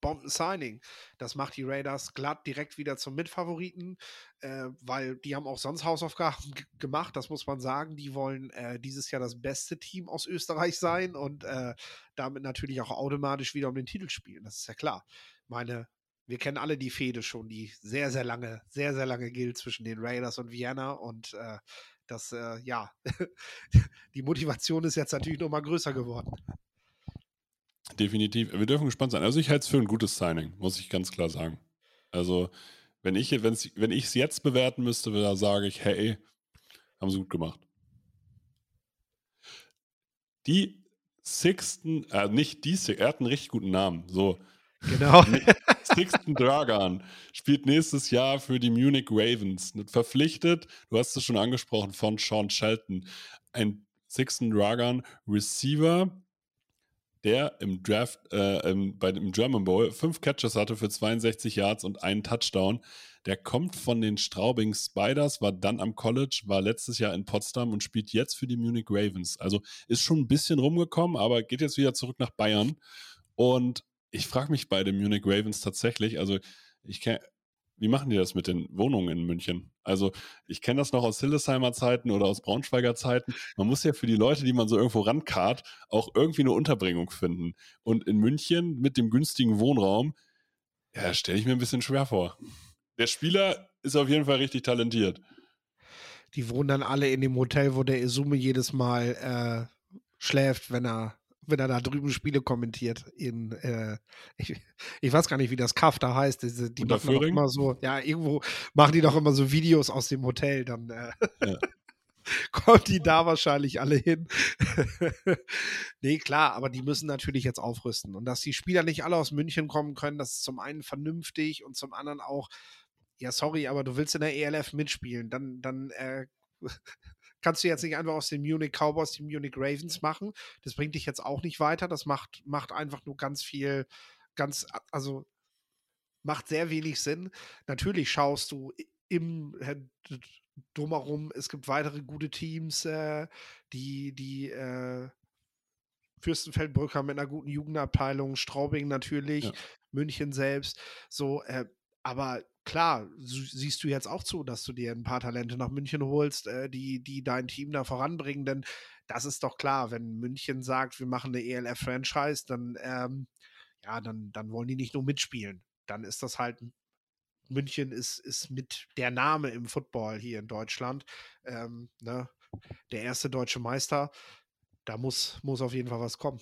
Bomben-Signing. Das macht die Raiders glatt direkt wieder zum Mitfavoriten, äh, weil die haben auch sonst Hausaufgaben gemacht, das muss man sagen. Die wollen äh, dieses Jahr das beste Team aus Österreich sein und äh, damit natürlich auch automatisch wieder um den Titel spielen. Das ist ja klar. Meine, wir kennen alle die Fehde schon, die sehr, sehr lange, sehr, sehr lange gilt zwischen den Raiders und Vienna und äh, das, äh, ja, die Motivation ist jetzt natürlich noch mal größer geworden. Definitiv. Wir dürfen gespannt sein. Also ich halte es für ein gutes Signing, muss ich ganz klar sagen. Also wenn ich es wenn jetzt bewerten müsste, da sage ich, hey, haben sie gut gemacht. Die Sixten, äh, nicht die Sixten, er hat einen richtig guten Namen. So. Genau. Sixten Dragan spielt nächstes Jahr für die Munich Ravens. Verpflichtet, du hast es schon angesprochen, von Sean Shelton. Ein Sixten Dragan Receiver, der im Draft, äh, im, bei dem German Bowl fünf Catches hatte für 62 Yards und einen Touchdown. Der kommt von den Straubing Spiders, war dann am College, war letztes Jahr in Potsdam und spielt jetzt für die Munich Ravens. Also ist schon ein bisschen rumgekommen, aber geht jetzt wieder zurück nach Bayern. Und ich frage mich bei den Munich Ravens tatsächlich, also ich kenne wie machen die das mit den Wohnungen in München? Also, ich kenne das noch aus Hildesheimer Zeiten oder aus Braunschweiger Zeiten. Man muss ja für die Leute, die man so irgendwo rankarrt, auch irgendwie eine Unterbringung finden. Und in München mit dem günstigen Wohnraum, ja, stelle ich mir ein bisschen schwer vor. Der Spieler ist auf jeden Fall richtig talentiert. Die wohnen dann alle in dem Hotel, wo der Isume jedes Mal äh, schläft, wenn er wenn er da drüben Spiele kommentiert in, äh, ich, ich, weiß gar nicht, wie das Kaff da heißt. Diese, die machen doch immer so, ja, irgendwo machen die doch immer so Videos aus dem Hotel, dann äh, ja. kommen die da wahrscheinlich alle hin. nee, klar, aber die müssen natürlich jetzt aufrüsten. Und dass die Spieler nicht alle aus München kommen können, das ist zum einen vernünftig und zum anderen auch, ja, sorry, aber du willst in der ELF mitspielen, dann, dann äh, kannst du jetzt nicht einfach aus den Munich Cowboys die Munich Ravens machen. Das bringt dich jetzt auch nicht weiter. Das macht, macht einfach nur ganz viel, ganz, also macht sehr wenig Sinn. Natürlich schaust du im äh, drumherum, es gibt weitere gute Teams, äh, die, die äh, Fürstenfeldbrücker mit einer guten Jugendabteilung, Straubing natürlich, ja. München selbst. So, äh, aber klar, siehst du jetzt auch zu, dass du dir ein paar Talente nach München holst, äh, die, die dein Team da voranbringen, denn das ist doch klar, wenn München sagt, wir machen eine ELF-Franchise, dann, ähm, ja, dann, dann wollen die nicht nur mitspielen. Dann ist das halt, München ist, ist mit der Name im Football hier in Deutschland, ähm, ne, der erste deutsche Meister. Da muss, muss auf jeden Fall was kommen.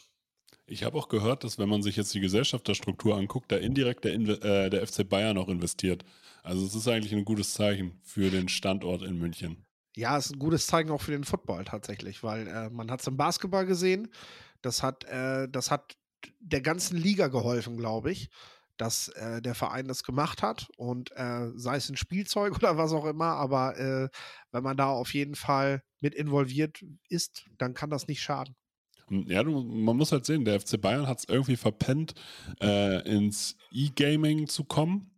Ich habe auch gehört, dass wenn man sich jetzt die Gesellschafterstruktur anguckt, da indirekt der, äh, der FC Bayern auch investiert. Also es ist eigentlich ein gutes Zeichen für den Standort in München. Ja, es ist ein gutes Zeichen auch für den Football tatsächlich, weil äh, man hat es im Basketball gesehen. Das hat, äh, das hat der ganzen Liga geholfen, glaube ich, dass äh, der Verein das gemacht hat und äh, sei es ein Spielzeug oder was auch immer, aber äh, wenn man da auf jeden Fall mit involviert ist, dann kann das nicht schaden. Ja, du, man muss halt sehen, der FC Bayern hat es irgendwie verpennt, äh, ins E-Gaming zu kommen.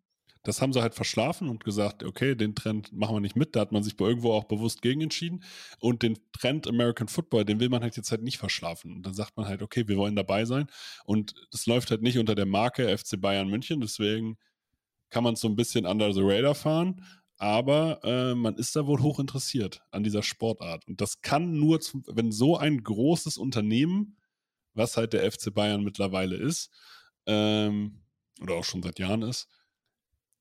Das haben sie halt verschlafen und gesagt, okay, den Trend machen wir nicht mit. Da hat man sich irgendwo auch bewusst gegen entschieden. Und den Trend American Football, den will man halt jetzt halt nicht verschlafen. Und dann sagt man halt, okay, wir wollen dabei sein. Und es läuft halt nicht unter der Marke FC Bayern München. Deswegen kann man es so ein bisschen under the radar fahren aber äh, man ist da wohl hoch interessiert an dieser Sportart. Und das kann nur, zum, wenn so ein großes Unternehmen, was halt der FC Bayern mittlerweile ist, ähm, oder auch schon seit Jahren ist,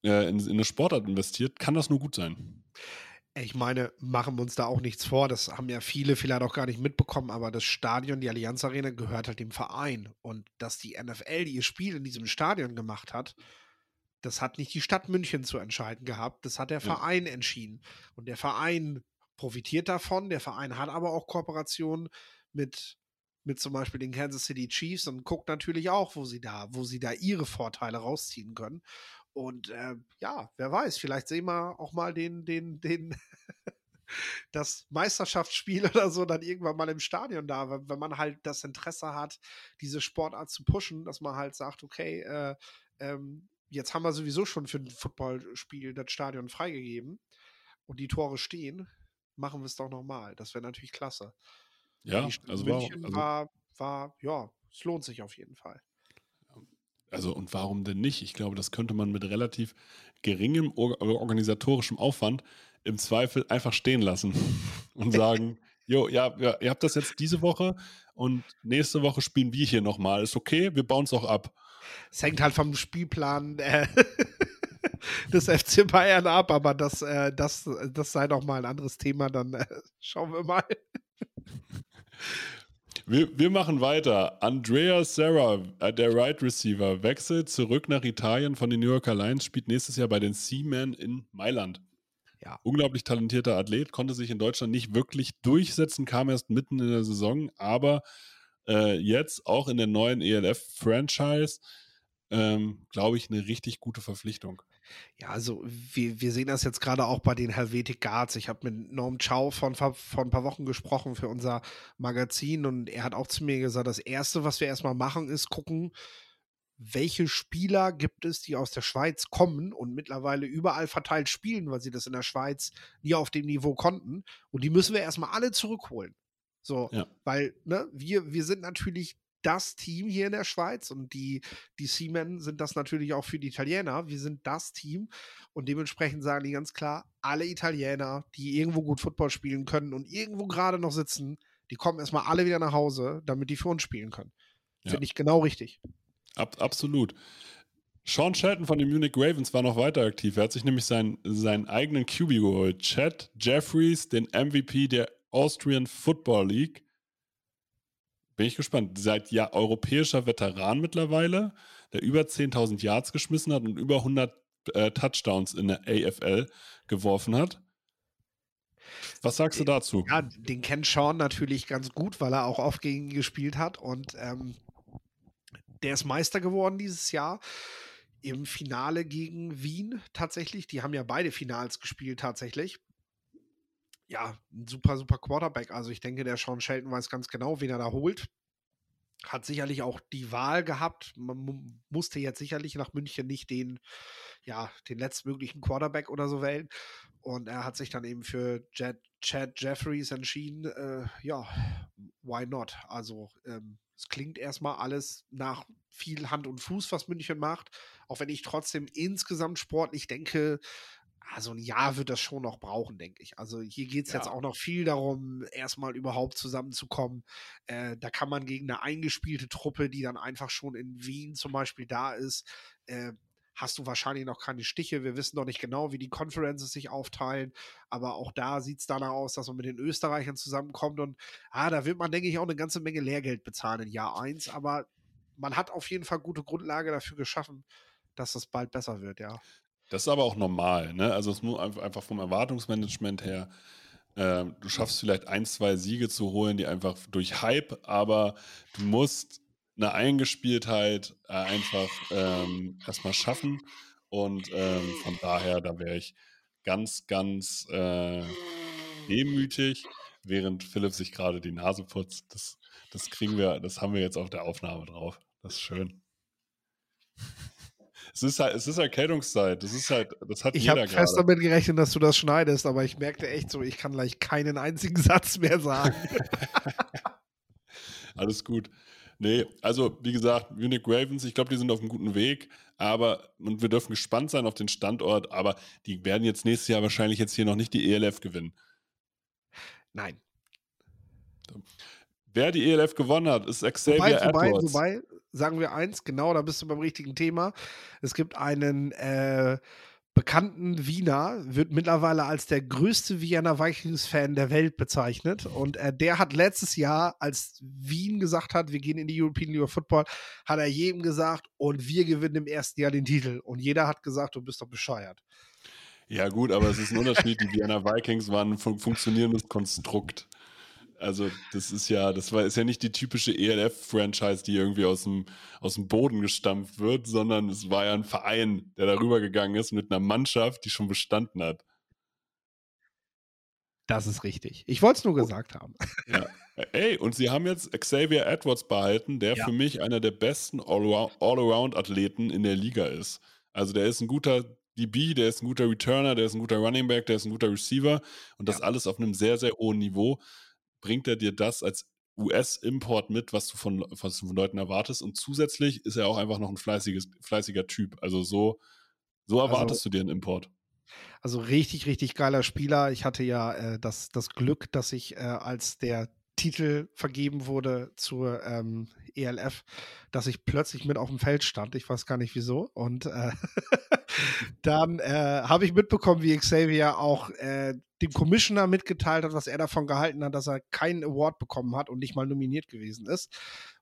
äh, in, in eine Sportart investiert, kann das nur gut sein. Ich meine, machen wir uns da auch nichts vor. Das haben ja viele vielleicht auch gar nicht mitbekommen, aber das Stadion, die Allianz Arena, gehört halt dem Verein. Und dass die NFL, ihr Spiel in diesem Stadion gemacht hat, das hat nicht die Stadt München zu entscheiden gehabt, das hat der ja. Verein entschieden. Und der Verein profitiert davon, der Verein hat aber auch Kooperationen mit, mit zum Beispiel den Kansas City Chiefs und guckt natürlich auch, wo sie da, wo sie da ihre Vorteile rausziehen können. Und äh, ja, wer weiß, vielleicht sehen wir auch mal den, den, den, das Meisterschaftsspiel oder so dann irgendwann mal im Stadion da, wenn, wenn man halt das Interesse hat, diese Sportart zu pushen, dass man halt sagt, okay, äh, ähm, jetzt haben wir sowieso schon für ein Footballspiel das Stadion freigegeben und die Tore stehen, machen wir es doch nochmal. Das wäre natürlich klasse. Ja, also München also war, war, ja, es lohnt sich auf jeden Fall. Also und warum denn nicht? Ich glaube, das könnte man mit relativ geringem organisatorischem Aufwand im Zweifel einfach stehen lassen und sagen, jo, ja, ja, ihr habt das jetzt diese Woche und nächste Woche spielen wir hier nochmal. Ist okay, wir bauen es auch ab. Es hängt halt vom Spielplan äh, des FC Bayern ab, aber das, äh, das, das sei doch mal ein anderes Thema, dann äh, schauen wir mal. Wir, wir, machen weiter. Andrea Serra, äh, der Right Receiver, wechselt zurück nach Italien von den New Yorker Lions, spielt nächstes Jahr bei den Seamen in Mailand. Ja. Unglaublich talentierter Athlet, konnte sich in Deutschland nicht wirklich durchsetzen, kam erst mitten in der Saison, aber äh, jetzt auch in der neuen ELF-Franchise, ähm, glaube ich, eine richtig gute Verpflichtung. Ja, also wir, wir sehen das jetzt gerade auch bei den Helvetic Guards. Ich habe mit Norm Chow von, von ein paar Wochen gesprochen für unser Magazin und er hat auch zu mir gesagt, das Erste, was wir erstmal machen, ist gucken, welche Spieler gibt es, die aus der Schweiz kommen und mittlerweile überall verteilt spielen, weil sie das in der Schweiz nie auf dem Niveau konnten. Und die müssen wir erstmal alle zurückholen. So, ja. weil ne, wir, wir sind natürlich das Team hier in der Schweiz und die, die Seamen sind das natürlich auch für die Italiener. Wir sind das Team und dementsprechend sagen die ganz klar, alle Italiener, die irgendwo gut Football spielen können und irgendwo gerade noch sitzen, die kommen erstmal alle wieder nach Hause, damit die für uns spielen können. Ja. Finde ich genau richtig. Ab, absolut. Sean Shelton von den Munich Ravens war noch weiter aktiv. Er hat sich nämlich seinen, seinen eigenen QB geholt. Chad Jeffries, den MVP der Austrian Football League. bin ich gespannt. Seit ja europäischer Veteran mittlerweile, der über 10.000 Yards geschmissen hat und über 100 äh, Touchdowns in der AFL geworfen hat. Was sagst du dazu? Ja, den kennt Sean natürlich ganz gut, weil er auch oft gegen ihn gespielt hat und ähm, der ist Meister geworden dieses Jahr im Finale gegen Wien tatsächlich. Die haben ja beide Finals gespielt tatsächlich. Ja, ein super, super Quarterback. Also ich denke, der Sean Shelton weiß ganz genau, wen er da holt. Hat sicherlich auch die Wahl gehabt. Man musste jetzt sicherlich nach München nicht den, ja, den letztmöglichen Quarterback oder so wählen. Und er hat sich dann eben für Jet, Chad Jeffries entschieden. Äh, ja, why not? Also ähm, es klingt erstmal alles nach viel Hand und Fuß, was München macht. Auch wenn ich trotzdem insgesamt sportlich denke, also ein Jahr wird das schon noch brauchen, denke ich. Also hier geht es ja. jetzt auch noch viel darum, erstmal überhaupt zusammenzukommen. Äh, da kann man gegen eine eingespielte Truppe, die dann einfach schon in Wien zum Beispiel da ist, äh, hast du wahrscheinlich noch keine Stiche. Wir wissen noch nicht genau, wie die Conferences sich aufteilen, aber auch da sieht es danach aus, dass man mit den Österreichern zusammenkommt und ah, da wird man, denke ich, auch eine ganze Menge Lehrgeld bezahlen in Jahr 1, aber man hat auf jeden Fall gute Grundlage dafür geschaffen, dass das bald besser wird, ja. Das ist aber auch normal, ne? Also es muss einfach vom Erwartungsmanagement her, äh, du schaffst vielleicht ein, zwei Siege zu holen, die einfach durch Hype, aber du musst eine Eingespieltheit äh, einfach ähm, erstmal schaffen. Und ähm, von daher, da wäre ich ganz, ganz äh, demütig, während Philipp sich gerade die Nase putzt. Das, das kriegen wir, das haben wir jetzt auf der Aufnahme drauf. Das ist schön. Es ist halt, es ist Erkältungszeit. Das ist halt, das hat ich habe fest damit gerechnet, dass du das schneidest, aber ich merkte echt so, ich kann gleich keinen einzigen Satz mehr sagen. Alles gut. Nee, also wie gesagt, Munich Ravens, ich glaube, die sind auf einem guten Weg, aber und wir dürfen gespannt sein auf den Standort, aber die werden jetzt nächstes Jahr wahrscheinlich jetzt hier noch nicht die ELF gewinnen. Nein. Wer die ELF gewonnen hat, ist Xavier wobei, Edwards. Wobei, wobei, sagen wir eins, genau, da bist du beim richtigen Thema. Es gibt einen äh, bekannten Wiener, wird mittlerweile als der größte Vienna Vikings-Fan der Welt bezeichnet. Und äh, der hat letztes Jahr, als Wien gesagt hat, wir gehen in die European League of Football, hat er jedem gesagt, und wir gewinnen im ersten Jahr den Titel. Und jeder hat gesagt, du bist doch bescheuert. Ja, gut, aber es ist ein Unterschied. Die Vienna Vikings waren ein fun funktionierendes Konstrukt. Also, das ist ja, das war, ist ja nicht die typische ELF-Franchise, die irgendwie aus dem, aus dem Boden gestampft wird, sondern es war ja ein Verein, der darüber gegangen ist mit einer Mannschaft, die schon bestanden hat. Das ist richtig. Ich wollte es nur gesagt haben. Ja. Ey, und sie haben jetzt Xavier Edwards behalten, der ja. für mich einer der besten All-Around-Athleten in der Liga ist. Also der ist ein guter DB, der ist ein guter Returner, der ist ein guter Running Back, der ist ein guter Receiver und das ja. alles auf einem sehr, sehr hohen Niveau bringt er dir das als US-Import mit, was du, von, was du von Leuten erwartest. Und zusätzlich ist er auch einfach noch ein fleißiges, fleißiger Typ. Also so, so also erwartest also, du dir einen Import. Also richtig, richtig geiler Spieler. Ich hatte ja äh, das, das Glück, dass ich äh, als der Titel vergeben wurde zur ähm, ELF, dass ich plötzlich mit auf dem Feld stand. Ich weiß gar nicht wieso. Und äh, dann äh, habe ich mitbekommen, wie Xavier auch äh, dem Commissioner mitgeteilt hat, was er davon gehalten hat, dass er keinen Award bekommen hat und nicht mal nominiert gewesen ist.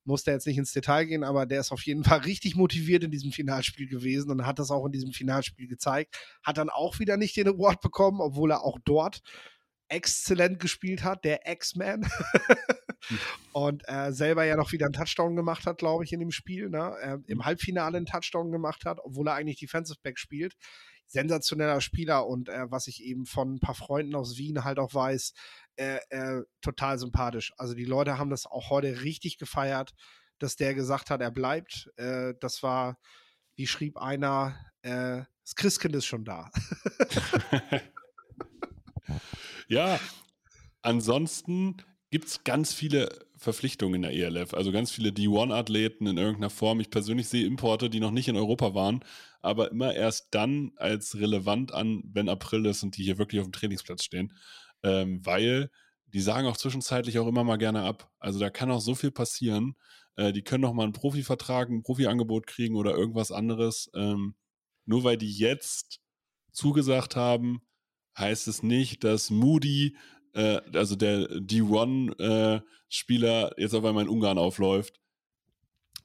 Musste jetzt nicht ins Detail gehen, aber der ist auf jeden Fall richtig motiviert in diesem Finalspiel gewesen und hat das auch in diesem Finalspiel gezeigt. Hat dann auch wieder nicht den Award bekommen, obwohl er auch dort exzellent gespielt hat, der X-Man. und äh, selber ja noch wieder einen Touchdown gemacht hat, glaube ich, in dem Spiel. Ne? Äh, Im. Halbfinale einen Touchdown gemacht hat, obwohl er eigentlich Defensive Back spielt. Sensationeller Spieler und äh, was ich eben von ein paar Freunden aus Wien halt auch weiß, äh, äh, total sympathisch. Also die Leute haben das auch heute richtig gefeiert, dass der gesagt hat, er bleibt. Äh, das war, wie schrieb einer, das Christkind ist schon da. Ja, ansonsten gibt es ganz viele Verpflichtungen in der ELF, also ganz viele D1-Athleten in irgendeiner Form. Ich persönlich sehe Importe, die noch nicht in Europa waren, aber immer erst dann als relevant an, wenn April ist und die hier wirklich auf dem Trainingsplatz stehen, ähm, weil die sagen auch zwischenzeitlich auch immer mal gerne ab. Also da kann auch so viel passieren. Äh, die können noch mal einen Profivertrag, ein Profiangebot kriegen oder irgendwas anderes. Ähm, nur weil die jetzt zugesagt haben, heißt es nicht, dass Moody äh, also der D1-Spieler äh, jetzt auf einmal in Ungarn aufläuft.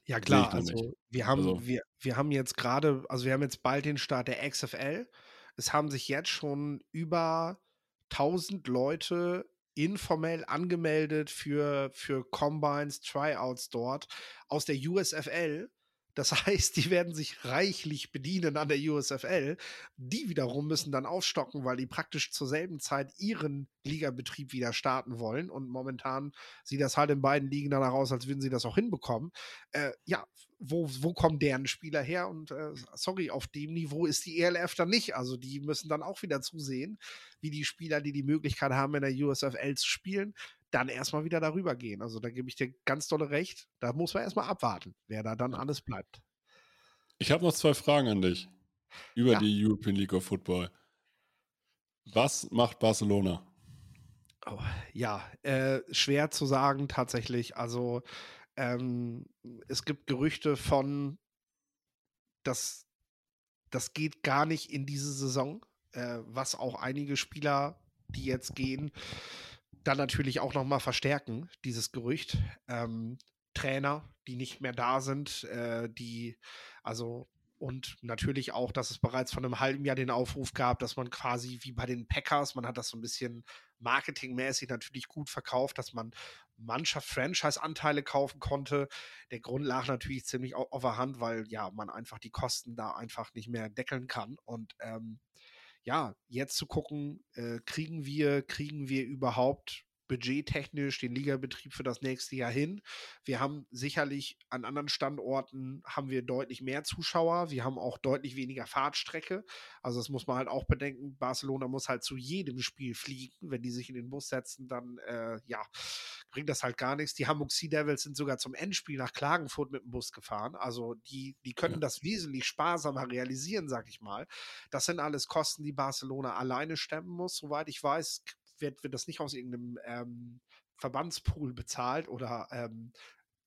Ja klar, also wir haben, also. wir, wir haben jetzt gerade, also wir haben jetzt bald den Start der XFL. Es haben sich jetzt schon über 1000 Leute informell angemeldet für, für Combines, Tryouts dort aus der USFL. Das heißt, die werden sich reichlich bedienen an der USFL. Die wiederum müssen dann aufstocken, weil die praktisch zur selben Zeit ihren Ligabetrieb wieder starten wollen. Und momentan sieht das halt in beiden Ligen danach aus, als würden sie das auch hinbekommen. Äh, ja, wo, wo kommen deren Spieler her? Und äh, sorry, auf dem Niveau ist die ELF dann nicht. Also die müssen dann auch wieder zusehen, wie die Spieler, die die Möglichkeit haben, in der USFL zu spielen, dann erstmal wieder darüber gehen. Also da gebe ich dir ganz dolle recht. Da muss man erstmal abwarten, wer da dann alles bleibt. Ich habe noch zwei Fragen an dich über ja. die European League of Football. Was macht Barcelona? Oh, ja, äh, schwer zu sagen tatsächlich. Also ähm, es gibt Gerüchte von, dass das geht gar nicht in diese Saison, äh, was auch einige Spieler, die jetzt gehen, dann natürlich auch noch mal verstärken, dieses Gerücht. Ähm, Trainer, die nicht mehr da sind, äh, die, also, und natürlich auch, dass es bereits vor einem halben Jahr den Aufruf gab, dass man quasi wie bei den Packers, man hat das so ein bisschen marketingmäßig natürlich gut verkauft, dass man Mannschaft Franchise-Anteile kaufen konnte. Der Grund lag natürlich ziemlich auf der Hand, weil ja, man einfach die Kosten da einfach nicht mehr deckeln kann. Und ähm, ja, jetzt zu gucken, äh, kriegen wir, kriegen wir überhaupt budgettechnisch den Ligabetrieb für das nächste Jahr hin. Wir haben sicherlich an anderen Standorten haben wir deutlich mehr Zuschauer. Wir haben auch deutlich weniger Fahrtstrecke. Also das muss man halt auch bedenken. Barcelona muss halt zu jedem Spiel fliegen. Wenn die sich in den Bus setzen, dann äh, ja, bringt das halt gar nichts. Die Hamburg Sea Devils sind sogar zum Endspiel nach Klagenfurt mit dem Bus gefahren. Also die, die können ja. das wesentlich sparsamer realisieren, sag ich mal. Das sind alles Kosten, die Barcelona alleine stemmen muss. Soweit ich weiß, wird, wird das nicht aus irgendeinem ähm, Verbandspool bezahlt oder ähm,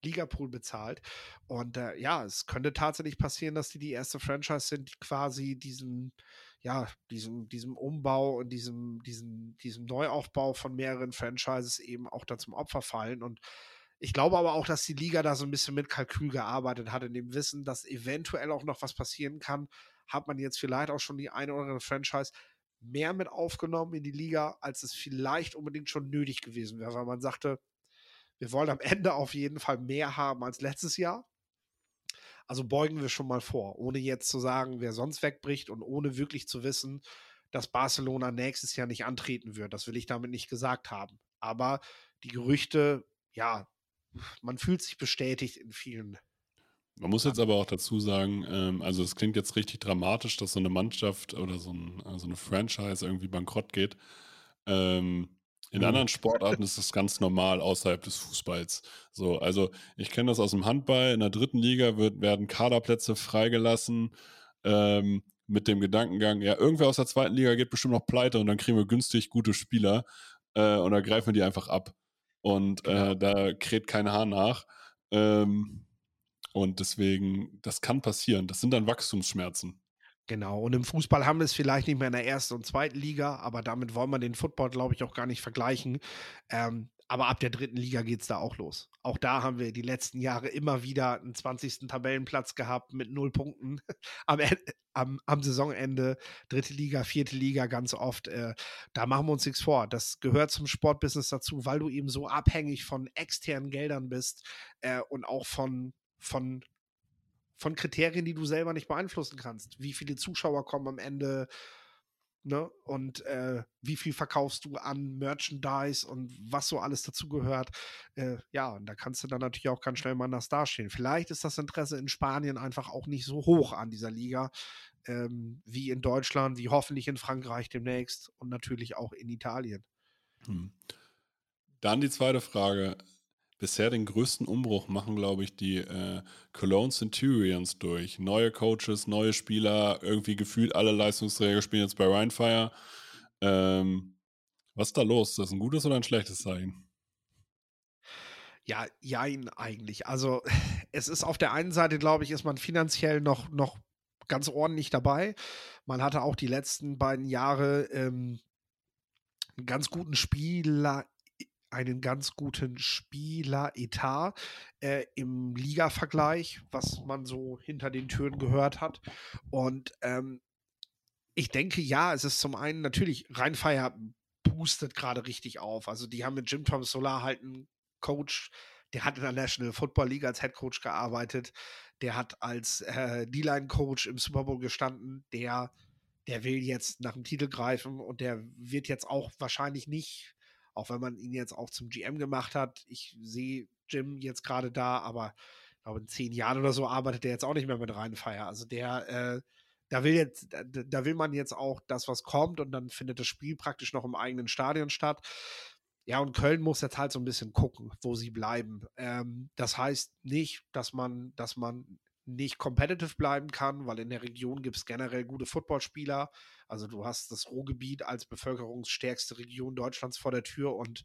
Ligapool bezahlt. Und äh, ja, es könnte tatsächlich passieren, dass die die erste Franchise sind, die quasi diesen, ja, diesem, diesem Umbau und diesem, diesem, diesem Neuaufbau von mehreren Franchises eben auch da zum Opfer fallen. Und ich glaube aber auch, dass die Liga da so ein bisschen mit Kalkül gearbeitet hat, in dem Wissen, dass eventuell auch noch was passieren kann. Hat man jetzt vielleicht auch schon die eine oder andere Franchise mehr mit aufgenommen in die Liga, als es vielleicht unbedingt schon nötig gewesen wäre, weil man sagte, wir wollen am Ende auf jeden Fall mehr haben als letztes Jahr. Also beugen wir schon mal vor, ohne jetzt zu sagen, wer sonst wegbricht und ohne wirklich zu wissen, dass Barcelona nächstes Jahr nicht antreten wird. Das will ich damit nicht gesagt haben. Aber die Gerüchte, ja, man fühlt sich bestätigt in vielen man muss jetzt aber auch dazu sagen, ähm, also es klingt jetzt richtig dramatisch, dass so eine Mannschaft oder so, ein, so also eine Franchise irgendwie bankrott geht. Ähm, in mhm. anderen Sportarten ist das ganz normal außerhalb des Fußballs. So, also ich kenne das aus dem Handball. In der dritten Liga wird, werden Kaderplätze freigelassen ähm, mit dem Gedankengang, ja, irgendwer aus der zweiten Liga geht bestimmt noch pleite und dann kriegen wir günstig gute Spieler äh, und da greifen wir die einfach ab. Und äh, da kräht kein Haar nach. Ähm, und deswegen, das kann passieren. Das sind dann Wachstumsschmerzen. Genau, und im Fußball haben wir es vielleicht nicht mehr in der ersten und zweiten Liga, aber damit wollen wir den Football, glaube ich, auch gar nicht vergleichen. Ähm, aber ab der dritten Liga geht es da auch los. Auch da haben wir die letzten Jahre immer wieder einen 20. Tabellenplatz gehabt mit null Punkten am, am, am Saisonende. Dritte Liga, vierte Liga ganz oft. Äh, da machen wir uns nichts vor. Das gehört zum Sportbusiness dazu, weil du eben so abhängig von externen Geldern bist äh, und auch von von, von Kriterien, die du selber nicht beeinflussen kannst. Wie viele Zuschauer kommen am Ende, ne? Und äh, wie viel verkaufst du an Merchandise und was so alles dazugehört. Äh, ja, und da kannst du dann natürlich auch ganz schnell mal nach Star stehen. Vielleicht ist das Interesse in Spanien einfach auch nicht so hoch an dieser Liga. Ähm, wie in Deutschland, wie hoffentlich in Frankreich demnächst und natürlich auch in Italien. Hm. Dann die zweite Frage bisher den größten Umbruch machen, glaube ich, die äh, Cologne Centurions durch. Neue Coaches, neue Spieler, irgendwie gefühlt alle Leistungsträger spielen jetzt bei Rheinfire. Ähm, was ist da los? Ist das ein gutes oder ein schlechtes Zeichen? Ja, jein eigentlich. Also es ist auf der einen Seite, glaube ich, ist man finanziell noch, noch ganz ordentlich dabei. Man hatte auch die letzten beiden Jahre ähm, einen ganz guten Spieler, einen ganz guten Spieleretat äh, im Liga-Vergleich, was man so hinter den Türen gehört hat. Und ähm, ich denke, ja, es ist zum einen natürlich, Rheinfeier boostet gerade richtig auf. Also die haben mit Jim Tom Solar halt einen Coach, der hat in der National Football League als Head Coach gearbeitet, der hat als äh, D-Line-Coach im Super Bowl gestanden, der, der will jetzt nach dem Titel greifen und der wird jetzt auch wahrscheinlich nicht, auch wenn man ihn jetzt auch zum GM gemacht hat, ich sehe Jim jetzt gerade da, aber ich glaube, in zehn Jahren oder so arbeitet er jetzt auch nicht mehr mit Rheinfeier. Also der, äh, da will jetzt, da, will man jetzt auch das, was kommt, und dann findet das Spiel praktisch noch im eigenen Stadion statt. Ja, und Köln muss jetzt halt so ein bisschen gucken, wo sie bleiben. Ähm, das heißt nicht, dass man, dass man nicht competitive bleiben kann, weil in der Region gibt es generell gute Footballspieler. Also du hast das Ruhrgebiet als bevölkerungsstärkste Region Deutschlands vor der Tür und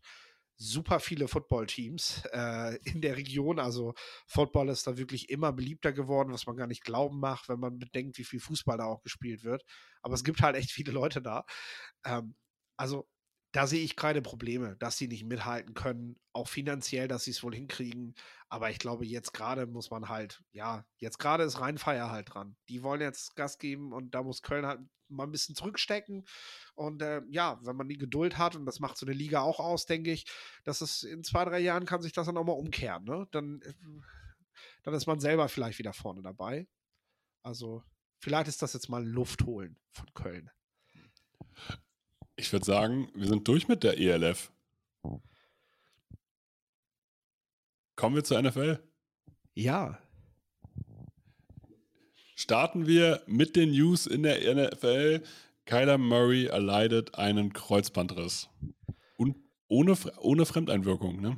super viele Footballteams äh, in der Region. Also Football ist da wirklich immer beliebter geworden, was man gar nicht glauben macht, wenn man bedenkt, wie viel Fußball da auch gespielt wird. Aber es gibt halt echt viele Leute da. Ähm, also da sehe ich keine Probleme, dass sie nicht mithalten können, auch finanziell, dass sie es wohl hinkriegen. Aber ich glaube, jetzt gerade muss man halt, ja, jetzt gerade ist Rheinfeier halt dran. Die wollen jetzt Gas geben und da muss Köln halt mal ein bisschen zurückstecken. Und äh, ja, wenn man die Geduld hat, und das macht so eine Liga auch aus, denke ich, dass es in zwei, drei Jahren kann sich das dann auch mal umkehren. Ne? Dann, äh, dann ist man selber vielleicht wieder vorne dabei. Also, vielleicht ist das jetzt mal Luft holen von Köln. Ich würde sagen, wir sind durch mit der ELF. Kommen wir zur NFL? Ja. Starten wir mit den News in der NFL. Kyler Murray erleidet einen Kreuzbandriss. Und ohne, ohne Fremdeinwirkung, ne?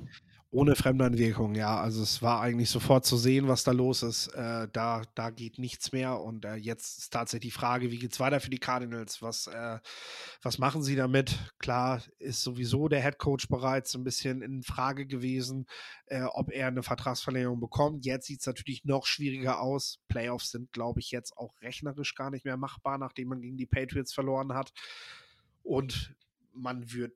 Ohne Fremdeinwirkung, ja. Also es war eigentlich sofort zu sehen, was da los ist. Äh, da, da geht nichts mehr. Und äh, jetzt ist tatsächlich die Frage, wie geht es weiter für die Cardinals? Was, äh, was machen sie damit? Klar ist sowieso der Head Coach bereits ein bisschen in Frage gewesen, äh, ob er eine Vertragsverlängerung bekommt. Jetzt sieht es natürlich noch schwieriger aus. Playoffs sind, glaube ich, jetzt auch rechnerisch gar nicht mehr machbar, nachdem man gegen die Patriots verloren hat. Und man wird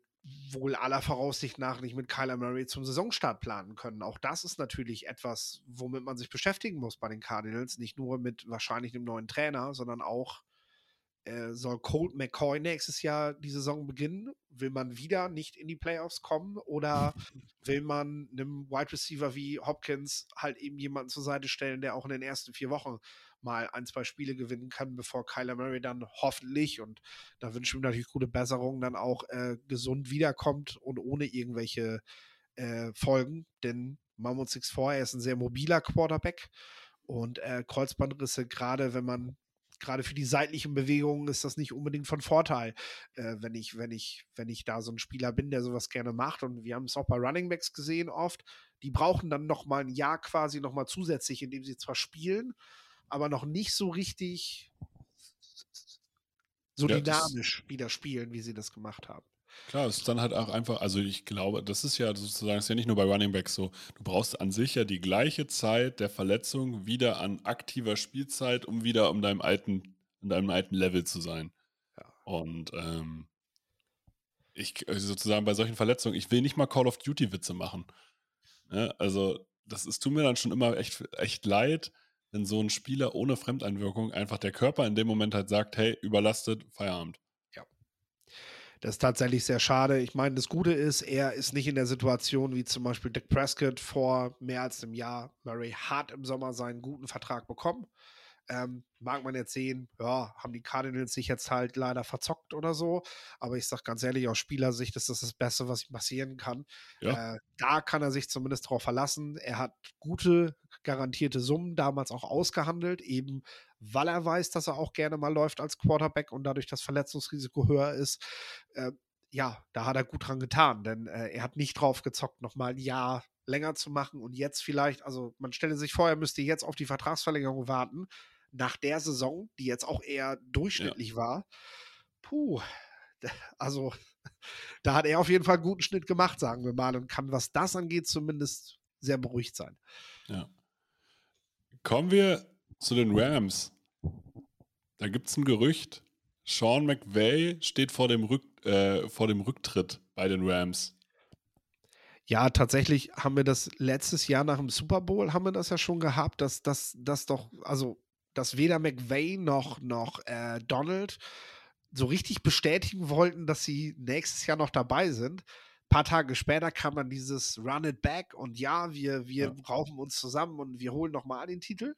wohl aller Voraussicht nach nicht mit Kyler Murray zum Saisonstart planen können. Auch das ist natürlich etwas, womit man sich beschäftigen muss bei den Cardinals. Nicht nur mit wahrscheinlich einem neuen Trainer, sondern auch äh, soll Colt McCoy nächstes Jahr die Saison beginnen? Will man wieder nicht in die Playoffs kommen oder will man einem Wide Receiver wie Hopkins halt eben jemanden zur Seite stellen, der auch in den ersten vier Wochen mal ein, zwei Spiele gewinnen kann, bevor Kyler Murray dann hoffentlich, und da wünschen wir natürlich gute Besserung, dann auch äh, gesund wiederkommt und ohne irgendwelche äh, Folgen. Denn Mammut 6-4, er ist ein sehr mobiler Quarterback und äh, Kreuzbandrisse, gerade wenn man gerade für die seitlichen Bewegungen ist das nicht unbedingt von Vorteil, äh, wenn ich, wenn ich, wenn ich da so ein Spieler bin, der sowas gerne macht. Und wir haben es auch bei Running Backs gesehen oft. Die brauchen dann noch mal ein Jahr quasi noch mal zusätzlich, indem sie zwar spielen, aber noch nicht so richtig so ja, dynamisch wieder spielen, wie sie das gemacht haben. Klar, es ist dann halt auch einfach, also ich glaube, das ist ja sozusagen, ist ja nicht nur bei Running Backs so, du brauchst an sich ja die gleiche Zeit der Verletzung wieder an aktiver Spielzeit, um wieder um deinem alten, in deinem alten Level zu sein. Ja. Und ähm, ich also sozusagen bei solchen Verletzungen, ich will nicht mal Call of Duty Witze machen. Ja, ne? also das ist, tut mir dann schon immer echt, echt leid, wenn so ein Spieler ohne Fremdeinwirkung einfach der Körper in dem Moment halt sagt, hey, überlastet, Feierabend. Ja. Das ist tatsächlich sehr schade. Ich meine, das Gute ist, er ist nicht in der Situation wie zum Beispiel Dick Prescott vor mehr als einem Jahr. Murray hat im Sommer seinen guten Vertrag bekommen. Ähm, mag man jetzt sehen, ja, haben die Cardinals sich jetzt halt leider verzockt oder so. Aber ich sag ganz ehrlich, aus Spielersicht ist das das Beste, was passieren kann. Ja. Äh, da kann er sich zumindest drauf verlassen. Er hat gute, garantierte Summen damals auch ausgehandelt, eben weil er weiß, dass er auch gerne mal läuft als Quarterback und dadurch das Verletzungsrisiko höher ist. Äh, ja, da hat er gut dran getan, denn äh, er hat nicht drauf gezockt, nochmal ein Jahr länger zu machen und jetzt vielleicht, also man stelle sich vor, er müsste jetzt auf die Vertragsverlängerung warten nach der Saison, die jetzt auch eher durchschnittlich ja. war, puh, also da hat er auf jeden Fall einen guten Schnitt gemacht, sagen wir mal, und kann, was das angeht, zumindest sehr beruhigt sein. Ja. Kommen wir zu den Rams. Da gibt es ein Gerücht. Sean McVay steht vor dem Rück äh, vor dem Rücktritt bei den Rams. Ja, tatsächlich haben wir das letztes Jahr nach dem Super Bowl haben wir das ja schon gehabt, dass das doch, also dass weder McVay noch, noch äh, Donald so richtig bestätigen wollten, dass sie nächstes Jahr noch dabei sind. Ein paar Tage später kam dann dieses Run it back und ja, wir, wir ja. raufen uns zusammen und wir holen nochmal den Titel.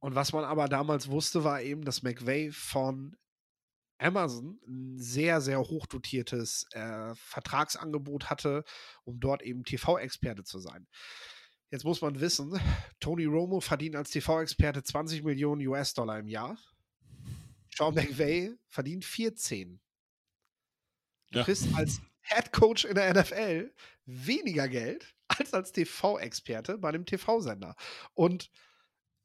Und was man aber damals wusste, war eben, dass McVay von Amazon ein sehr, sehr hochdotiertes äh, Vertragsangebot hatte, um dort eben TV-Experte zu sein. Jetzt muss man wissen, Tony Romo verdient als TV-Experte 20 Millionen US-Dollar im Jahr. Sean McVay verdient 14. Du ja. kriegst als Head Coach in der NFL weniger Geld als als TV-Experte bei einem TV-Sender. Und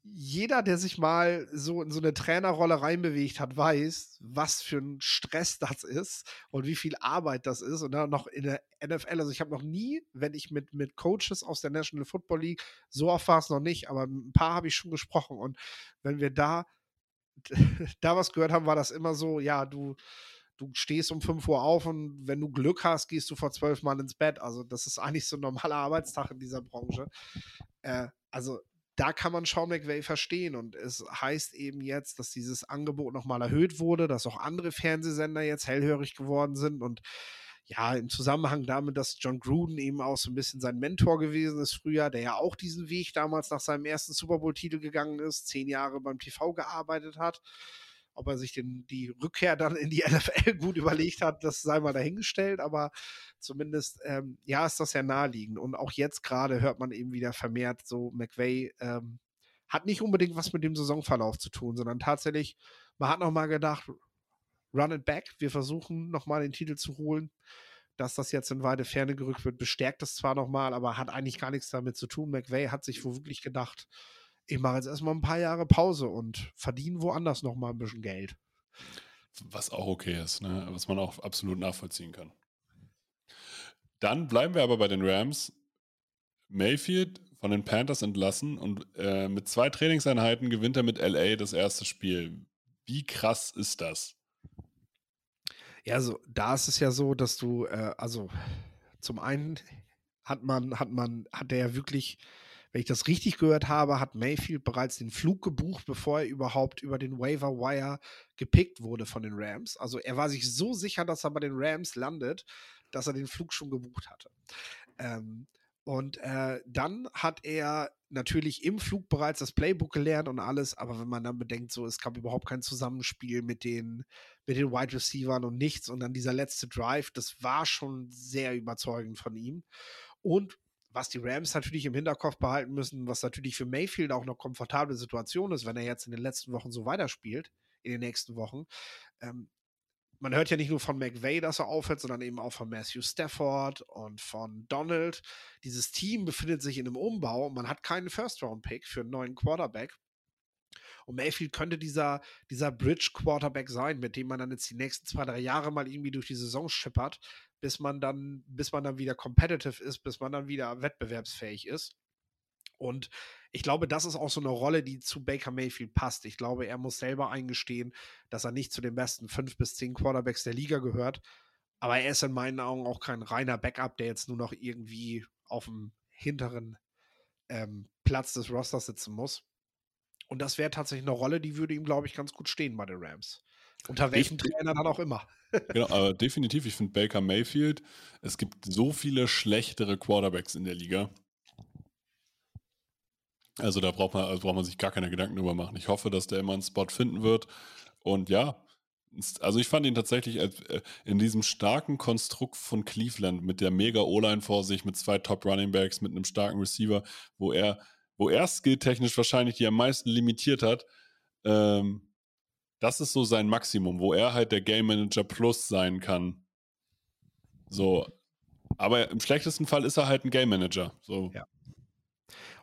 jeder, der sich mal so in so eine Trainerrolle reinbewegt hat, weiß, was für ein Stress das ist und wie viel Arbeit das ist. Und dann noch in der NFL, also ich habe noch nie, wenn ich mit, mit Coaches aus der National Football League, so oft es noch nicht, aber ein paar habe ich schon gesprochen. Und wenn wir da, da was gehört haben, war das immer so, ja, du, du stehst um 5 Uhr auf und wenn du Glück hast, gehst du vor zwölf Mal ins Bett. Also das ist eigentlich so ein normaler Arbeitstag in dieser Branche. Äh, also da kann man Sean McVay verstehen. Und es heißt eben jetzt, dass dieses Angebot nochmal erhöht wurde, dass auch andere Fernsehsender jetzt hellhörig geworden sind. Und ja, im Zusammenhang damit, dass John Gruden eben auch so ein bisschen sein Mentor gewesen ist früher, der ja auch diesen Weg damals nach seinem ersten Super Bowl-Titel gegangen ist, zehn Jahre beim TV gearbeitet hat. Ob er sich den, die Rückkehr dann in die NFL gut überlegt hat, das sei mal dahingestellt, aber zumindest, ähm, ja, ist das ja naheliegend. Und auch jetzt gerade hört man eben wieder vermehrt so, McVay ähm, hat nicht unbedingt was mit dem Saisonverlauf zu tun, sondern tatsächlich, man hat nochmal gedacht, run it back, wir versuchen nochmal den Titel zu holen. Dass das jetzt in weite Ferne gerückt wird, bestärkt es zwar nochmal, aber hat eigentlich gar nichts damit zu tun. McVay hat sich wohl wirklich gedacht, ich mache jetzt erstmal ein paar Jahre Pause und verdiene woanders nochmal ein bisschen Geld. Was auch okay ist, ne? was man auch absolut nachvollziehen kann. Dann bleiben wir aber bei den Rams. Mayfield von den Panthers entlassen und äh, mit zwei Trainingseinheiten gewinnt er mit LA das erste Spiel. Wie krass ist das? Ja, also da ist es ja so, dass du, äh, also zum einen hat man, hat man, hat der ja wirklich wenn ich das richtig gehört habe, hat Mayfield bereits den Flug gebucht, bevor er überhaupt über den Waiver Wire gepickt wurde von den Rams. Also er war sich so sicher, dass er bei den Rams landet, dass er den Flug schon gebucht hatte. Ähm, und äh, dann hat er natürlich im Flug bereits das Playbook gelernt und alles, aber wenn man dann bedenkt, so es gab überhaupt kein Zusammenspiel mit den, mit den Wide Receivers und nichts und dann dieser letzte Drive, das war schon sehr überzeugend von ihm. Und was die Rams natürlich im Hinterkopf behalten müssen, was natürlich für Mayfield auch eine komfortable Situation ist, wenn er jetzt in den letzten Wochen so weiterspielt, in den nächsten Wochen. Ähm, man hört ja nicht nur von McVay, dass er aufhört, sondern eben auch von Matthew Stafford und von Donald. Dieses Team befindet sich in einem Umbau man hat keinen First-Round-Pick für einen neuen Quarterback. Und Mayfield könnte dieser, dieser Bridge-Quarterback sein, mit dem man dann jetzt die nächsten zwei, drei Jahre mal irgendwie durch die Saison schippert, bis man dann, bis man dann wieder competitive ist, bis man dann wieder wettbewerbsfähig ist. Und ich glaube, das ist auch so eine Rolle, die zu Baker Mayfield passt. Ich glaube, er muss selber eingestehen, dass er nicht zu den besten fünf bis zehn Quarterbacks der Liga gehört. Aber er ist in meinen Augen auch kein reiner Backup, der jetzt nur noch irgendwie auf dem hinteren ähm, Platz des Rosters sitzen muss. Und das wäre tatsächlich eine Rolle, die würde ihm, glaube ich, ganz gut stehen bei den Rams. Unter welchem ich, Trainer dann auch immer. genau, aber definitiv. Ich finde Baker Mayfield, es gibt so viele schlechtere Quarterbacks in der Liga. Also da braucht man, also braucht man sich gar keine Gedanken drüber machen. Ich hoffe, dass der immer einen Spot finden wird. Und ja, also ich fand ihn tatsächlich äh, in diesem starken Konstrukt von Cleveland mit der mega O-Line vor sich, mit zwei Top Running Backs, mit einem starken Receiver, wo er, wo er skilltechnisch wahrscheinlich die am meisten limitiert hat. Ähm, das ist so sein Maximum, wo er halt der Game Manager Plus sein kann. So. Aber im schlechtesten Fall ist er halt ein Game Manager. So. Ja.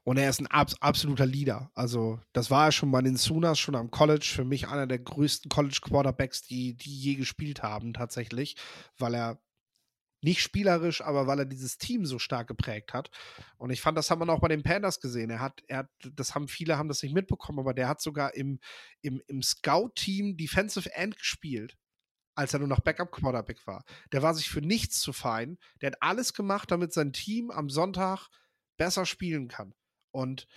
Und er ist ein abs absoluter Leader. Also, das war er schon bei den Sooners, schon am College. Für mich einer der größten College-Quarterbacks, die, die je gespielt haben, tatsächlich, weil er nicht spielerisch, aber weil er dieses Team so stark geprägt hat. Und ich fand, das hat man auch bei den Panthers gesehen. Er hat, er hat, das haben viele haben das nicht mitbekommen, aber der hat sogar im, im, im Scout-Team Defensive End gespielt. als er nur noch Backup-Quarterback war. Der war sich für nichts zu fein. Der hat alles gemacht, damit sein Team am Sonntag besser spielen kann. Und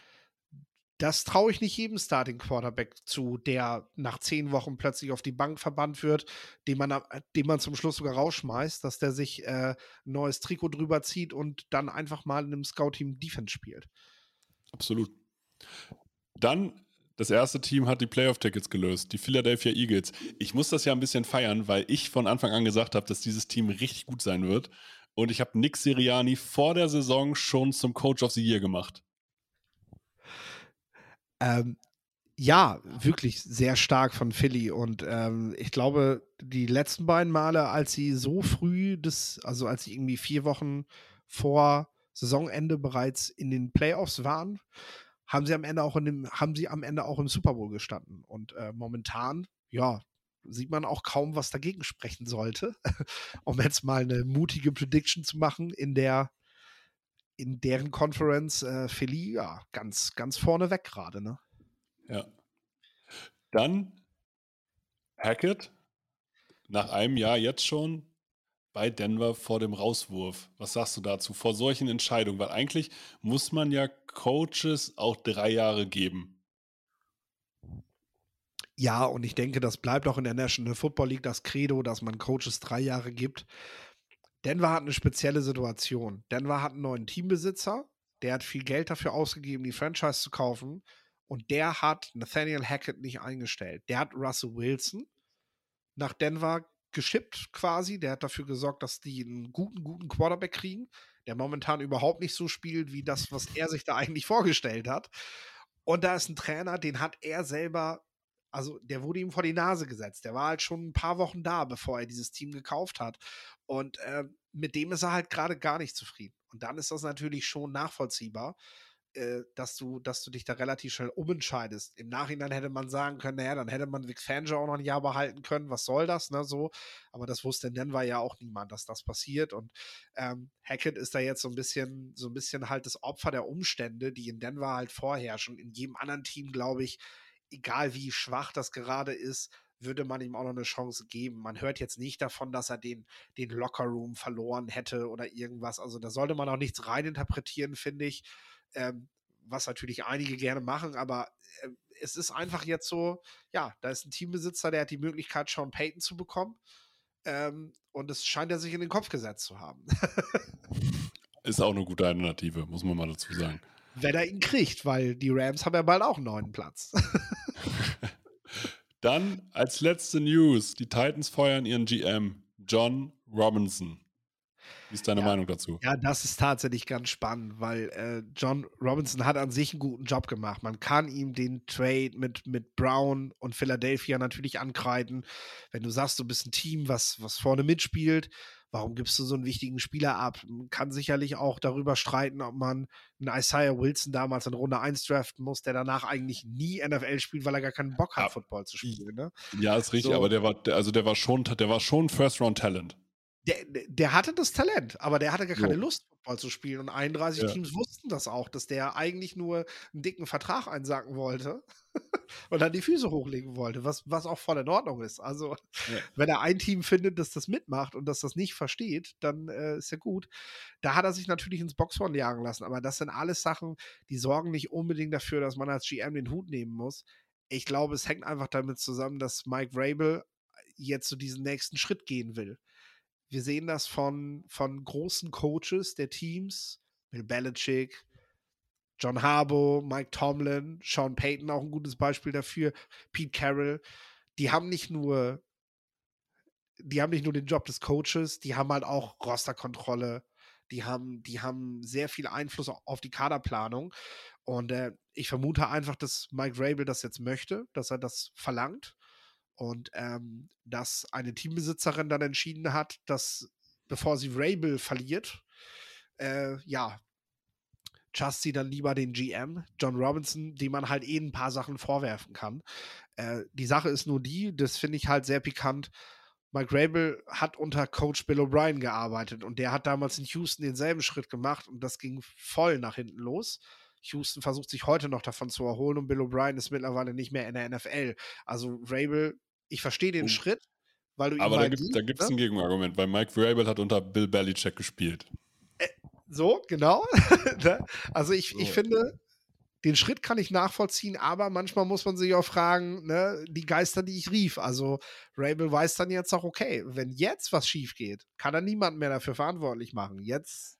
das traue ich nicht jedem Starting Quarterback zu, der nach zehn Wochen plötzlich auf die Bank verbannt wird, den man, den man zum Schluss sogar rausschmeißt, dass der sich äh, ein neues Trikot drüber zieht und dann einfach mal in einem Scout-Team Defense spielt. Absolut. Dann das erste Team hat die Playoff-Tickets gelöst, die Philadelphia Eagles. Ich muss das ja ein bisschen feiern, weil ich von Anfang an gesagt habe, dass dieses Team richtig gut sein wird. Und ich habe Nick Siriani vor der Saison schon zum Coach of the Year gemacht. Ähm, ja, wirklich sehr stark von Philly. Und ähm, ich glaube, die letzten beiden Male, als sie so früh, das, also als sie irgendwie vier Wochen vor Saisonende bereits in den Playoffs waren, haben sie am Ende auch in dem, haben sie am Ende auch im Super Bowl gestanden. Und äh, momentan, ja, sieht man auch kaum, was dagegen sprechen sollte, um jetzt mal eine mutige Prediction zu machen in der in deren Conference äh, Philly ja ganz, ganz vorne weg gerade, ne? Ja. Dann Hackett, nach einem Jahr jetzt schon bei Denver vor dem Rauswurf. Was sagst du dazu, vor solchen Entscheidungen? Weil eigentlich muss man ja Coaches auch drei Jahre geben. Ja, und ich denke, das bleibt auch in der National Football League das Credo, dass man Coaches drei Jahre gibt. Denver hat eine spezielle Situation. Denver hat einen neuen Teambesitzer, der hat viel Geld dafür ausgegeben, die Franchise zu kaufen. Und der hat Nathaniel Hackett nicht eingestellt. Der hat Russell Wilson nach Denver geschippt quasi. Der hat dafür gesorgt, dass die einen guten, guten Quarterback kriegen, der momentan überhaupt nicht so spielt wie das, was er sich da eigentlich vorgestellt hat. Und da ist ein Trainer, den hat er selber, also der wurde ihm vor die Nase gesetzt. Der war halt schon ein paar Wochen da, bevor er dieses Team gekauft hat. Und äh, mit dem ist er halt gerade gar nicht zufrieden. Und dann ist das natürlich schon nachvollziehbar, äh, dass, du, dass du dich da relativ schnell umentscheidest. Im Nachhinein hätte man sagen können, naja, dann hätte man Vic Fangio auch noch ein Jahr behalten können, was soll das, ne, so. Aber das wusste in Denver ja auch niemand, dass das passiert. Und ähm, Hackett ist da jetzt so ein bisschen, so ein bisschen halt das Opfer der Umstände, die in Denver halt vorherrschen. In jedem anderen Team, glaube ich, egal wie schwach das gerade ist, würde man ihm auch noch eine Chance geben. Man hört jetzt nicht davon, dass er den, den Lockerroom verloren hätte oder irgendwas. Also da sollte man auch nichts reininterpretieren, finde ich. Ähm, was natürlich einige gerne machen, aber äh, es ist einfach jetzt so, ja, da ist ein Teambesitzer, der hat die Möglichkeit, Sean Payton zu bekommen. Ähm, und es scheint er sich in den Kopf gesetzt zu haben. ist auch eine gute Alternative, muss man mal dazu sagen. Wenn er ihn kriegt, weil die Rams haben ja bald auch einen neuen Platz. Dann als letzte News: Die Titans feuern ihren GM, John Robinson. Wie ist deine ja, Meinung dazu? Ja, das ist tatsächlich ganz spannend, weil äh, John Robinson hat an sich einen guten Job gemacht. Man kann ihm den Trade mit, mit Brown und Philadelphia natürlich ankreiden. Wenn du sagst, du bist ein Team, was, was vorne mitspielt, Warum gibst du so einen wichtigen Spieler ab? Man kann sicherlich auch darüber streiten, ob man einen Isaiah Wilson damals in Runde 1 draften muss, der danach eigentlich nie NFL spielt, weil er gar keinen Bock hat, ja. Football zu spielen. Ne? Ja, ist richtig, so. aber der war, also der war schon, der war schon First-Round-Talent. Der, der, hatte das Talent, aber der hatte gar keine Lust, Football zu spielen. Und 31 ja. Teams wussten das auch, dass der eigentlich nur einen dicken Vertrag einsacken wollte und dann die Füße hochlegen wollte, was, was auch voll in Ordnung ist. Also, ja. wenn er ein Team findet, das das mitmacht und das das nicht versteht, dann äh, ist ja gut. Da hat er sich natürlich ins Boxhorn jagen lassen, aber das sind alles Sachen, die sorgen nicht unbedingt dafür, dass man als GM den Hut nehmen muss. Ich glaube, es hängt einfach damit zusammen, dass Mike Vrabel jetzt so diesen nächsten Schritt gehen will. Wir sehen das von, von großen Coaches der Teams, Bill Belichick, John Harbaugh, Mike Tomlin, Sean Payton auch ein gutes Beispiel dafür, Pete Carroll, die haben nicht nur die haben nicht nur den Job des Coaches, die haben halt auch Rosterkontrolle, die haben, die haben sehr viel Einfluss auf die Kaderplanung. Und äh, ich vermute einfach, dass Mike Rabel das jetzt möchte, dass er das verlangt. Und ähm, dass eine Teambesitzerin dann entschieden hat, dass bevor sie Rabel verliert, äh, ja, sie dann lieber den GM, John Robinson, dem man halt eh ein paar Sachen vorwerfen kann. Äh, die Sache ist nur die, das finde ich halt sehr pikant. Mike Rabel hat unter Coach Bill O'Brien gearbeitet und der hat damals in Houston denselben Schritt gemacht und das ging voll nach hinten los. Houston versucht sich heute noch davon zu erholen und Bill O'Brien ist mittlerweile nicht mehr in der NFL. Also Rabel, ich verstehe den oh. Schritt, weil du ihn Aber da gibt es ne? ein Gegenargument, weil Mike Vrabel hat unter Bill Belichick gespielt. So, genau. Ne? also ich, ich So. finde, den Schritt kann ich nachvollziehen, aber manchmal muss man sich auch fragen, ne, die Geister, die ich rief. Also Rabel weiß dann jetzt auch, okay, wenn jetzt was schief geht, kann er niemand mehr dafür verantwortlich machen. Jetzt,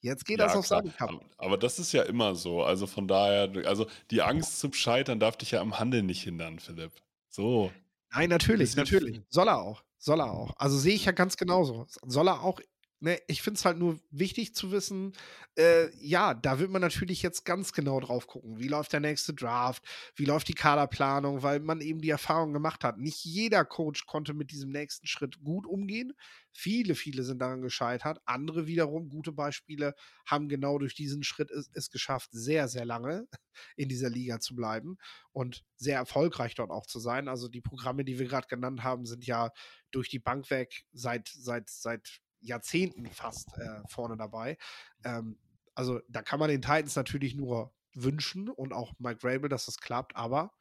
jetzt geht das auf seine Kappe. Aber, das ist ja immer so. Also von daher, also die Angst zum Scheitern darf dich ja am Handeln nicht hindern, Philipp. So. Nein, natürlich, natürlich. Soll er auch. Soll er auch. Also sehe ich ja ganz genauso. Soll er auch. Ne, ich finde es halt nur wichtig zu wissen, äh, ja, da wird man natürlich jetzt ganz genau drauf gucken. Wie läuft der nächste Draft? Wie läuft die Kaderplanung? Weil man eben die Erfahrung gemacht hat. Nicht jeder Coach konnte mit diesem nächsten Schritt gut umgehen. Viele, viele sind daran gescheitert. Andere wiederum, gute Beispiele, haben genau durch diesen Schritt es, es geschafft, sehr, sehr lange in dieser Liga zu bleiben und sehr erfolgreich dort auch zu sein. Also die Programme, die wir gerade genannt haben, sind ja durch die Bank weg seit, seit, seit Jahrzehnten fast äh, vorne dabei. Ähm, also da kann man den Titans natürlich nur wünschen und auch Mike Rabel, dass das klappt, aber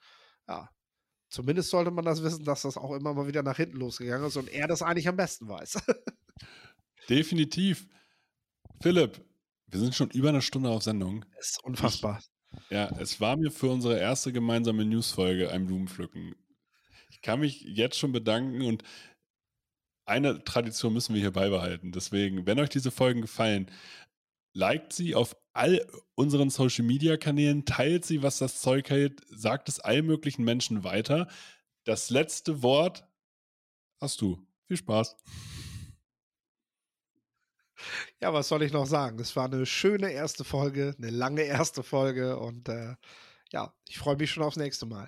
ja, zumindest sollte man das wissen, dass das auch immer mal wieder nach hinten losgegangen ist und er das eigentlich am besten weiß. Definitiv. Philipp, wir sind schon über eine Stunde auf Sendung. das ist unfassbar. Ja, es war mir für unsere erste gemeinsame Newsfolge ein Blumenpflücken. Ich kann mich jetzt schon bedanken und eine Tradition müssen wir hier beibehalten. Deswegen, wenn euch diese Folgen gefallen, liked sie auf all unseren Social Media Kanälen, teilt sie, was das Zeug hält, sagt es allen möglichen Menschen weiter. Das letzte Wort hast du. Viel Spaß. Ja, was soll ich noch sagen? Es war eine schöne erste Folge, eine lange erste Folge und äh, ja, ich freue mich schon aufs nächste Mal.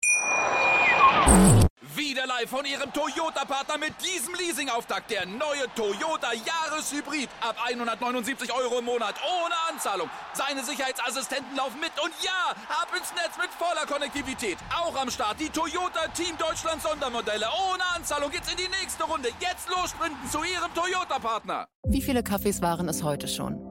Wieder live von Ihrem Toyota-Partner mit diesem Leasing-Auftakt. Der neue Toyota Jahreshybrid. Ab 179 Euro im Monat. Ohne Anzahlung. Seine Sicherheitsassistenten laufen mit. Und ja, ab ins Netz mit voller Konnektivität. Auch am Start die Toyota Team Deutschland Sondermodelle. Ohne Anzahlung geht's in die nächste Runde. Jetzt los sprinten zu Ihrem Toyota-Partner. Wie viele Kaffees waren es heute schon?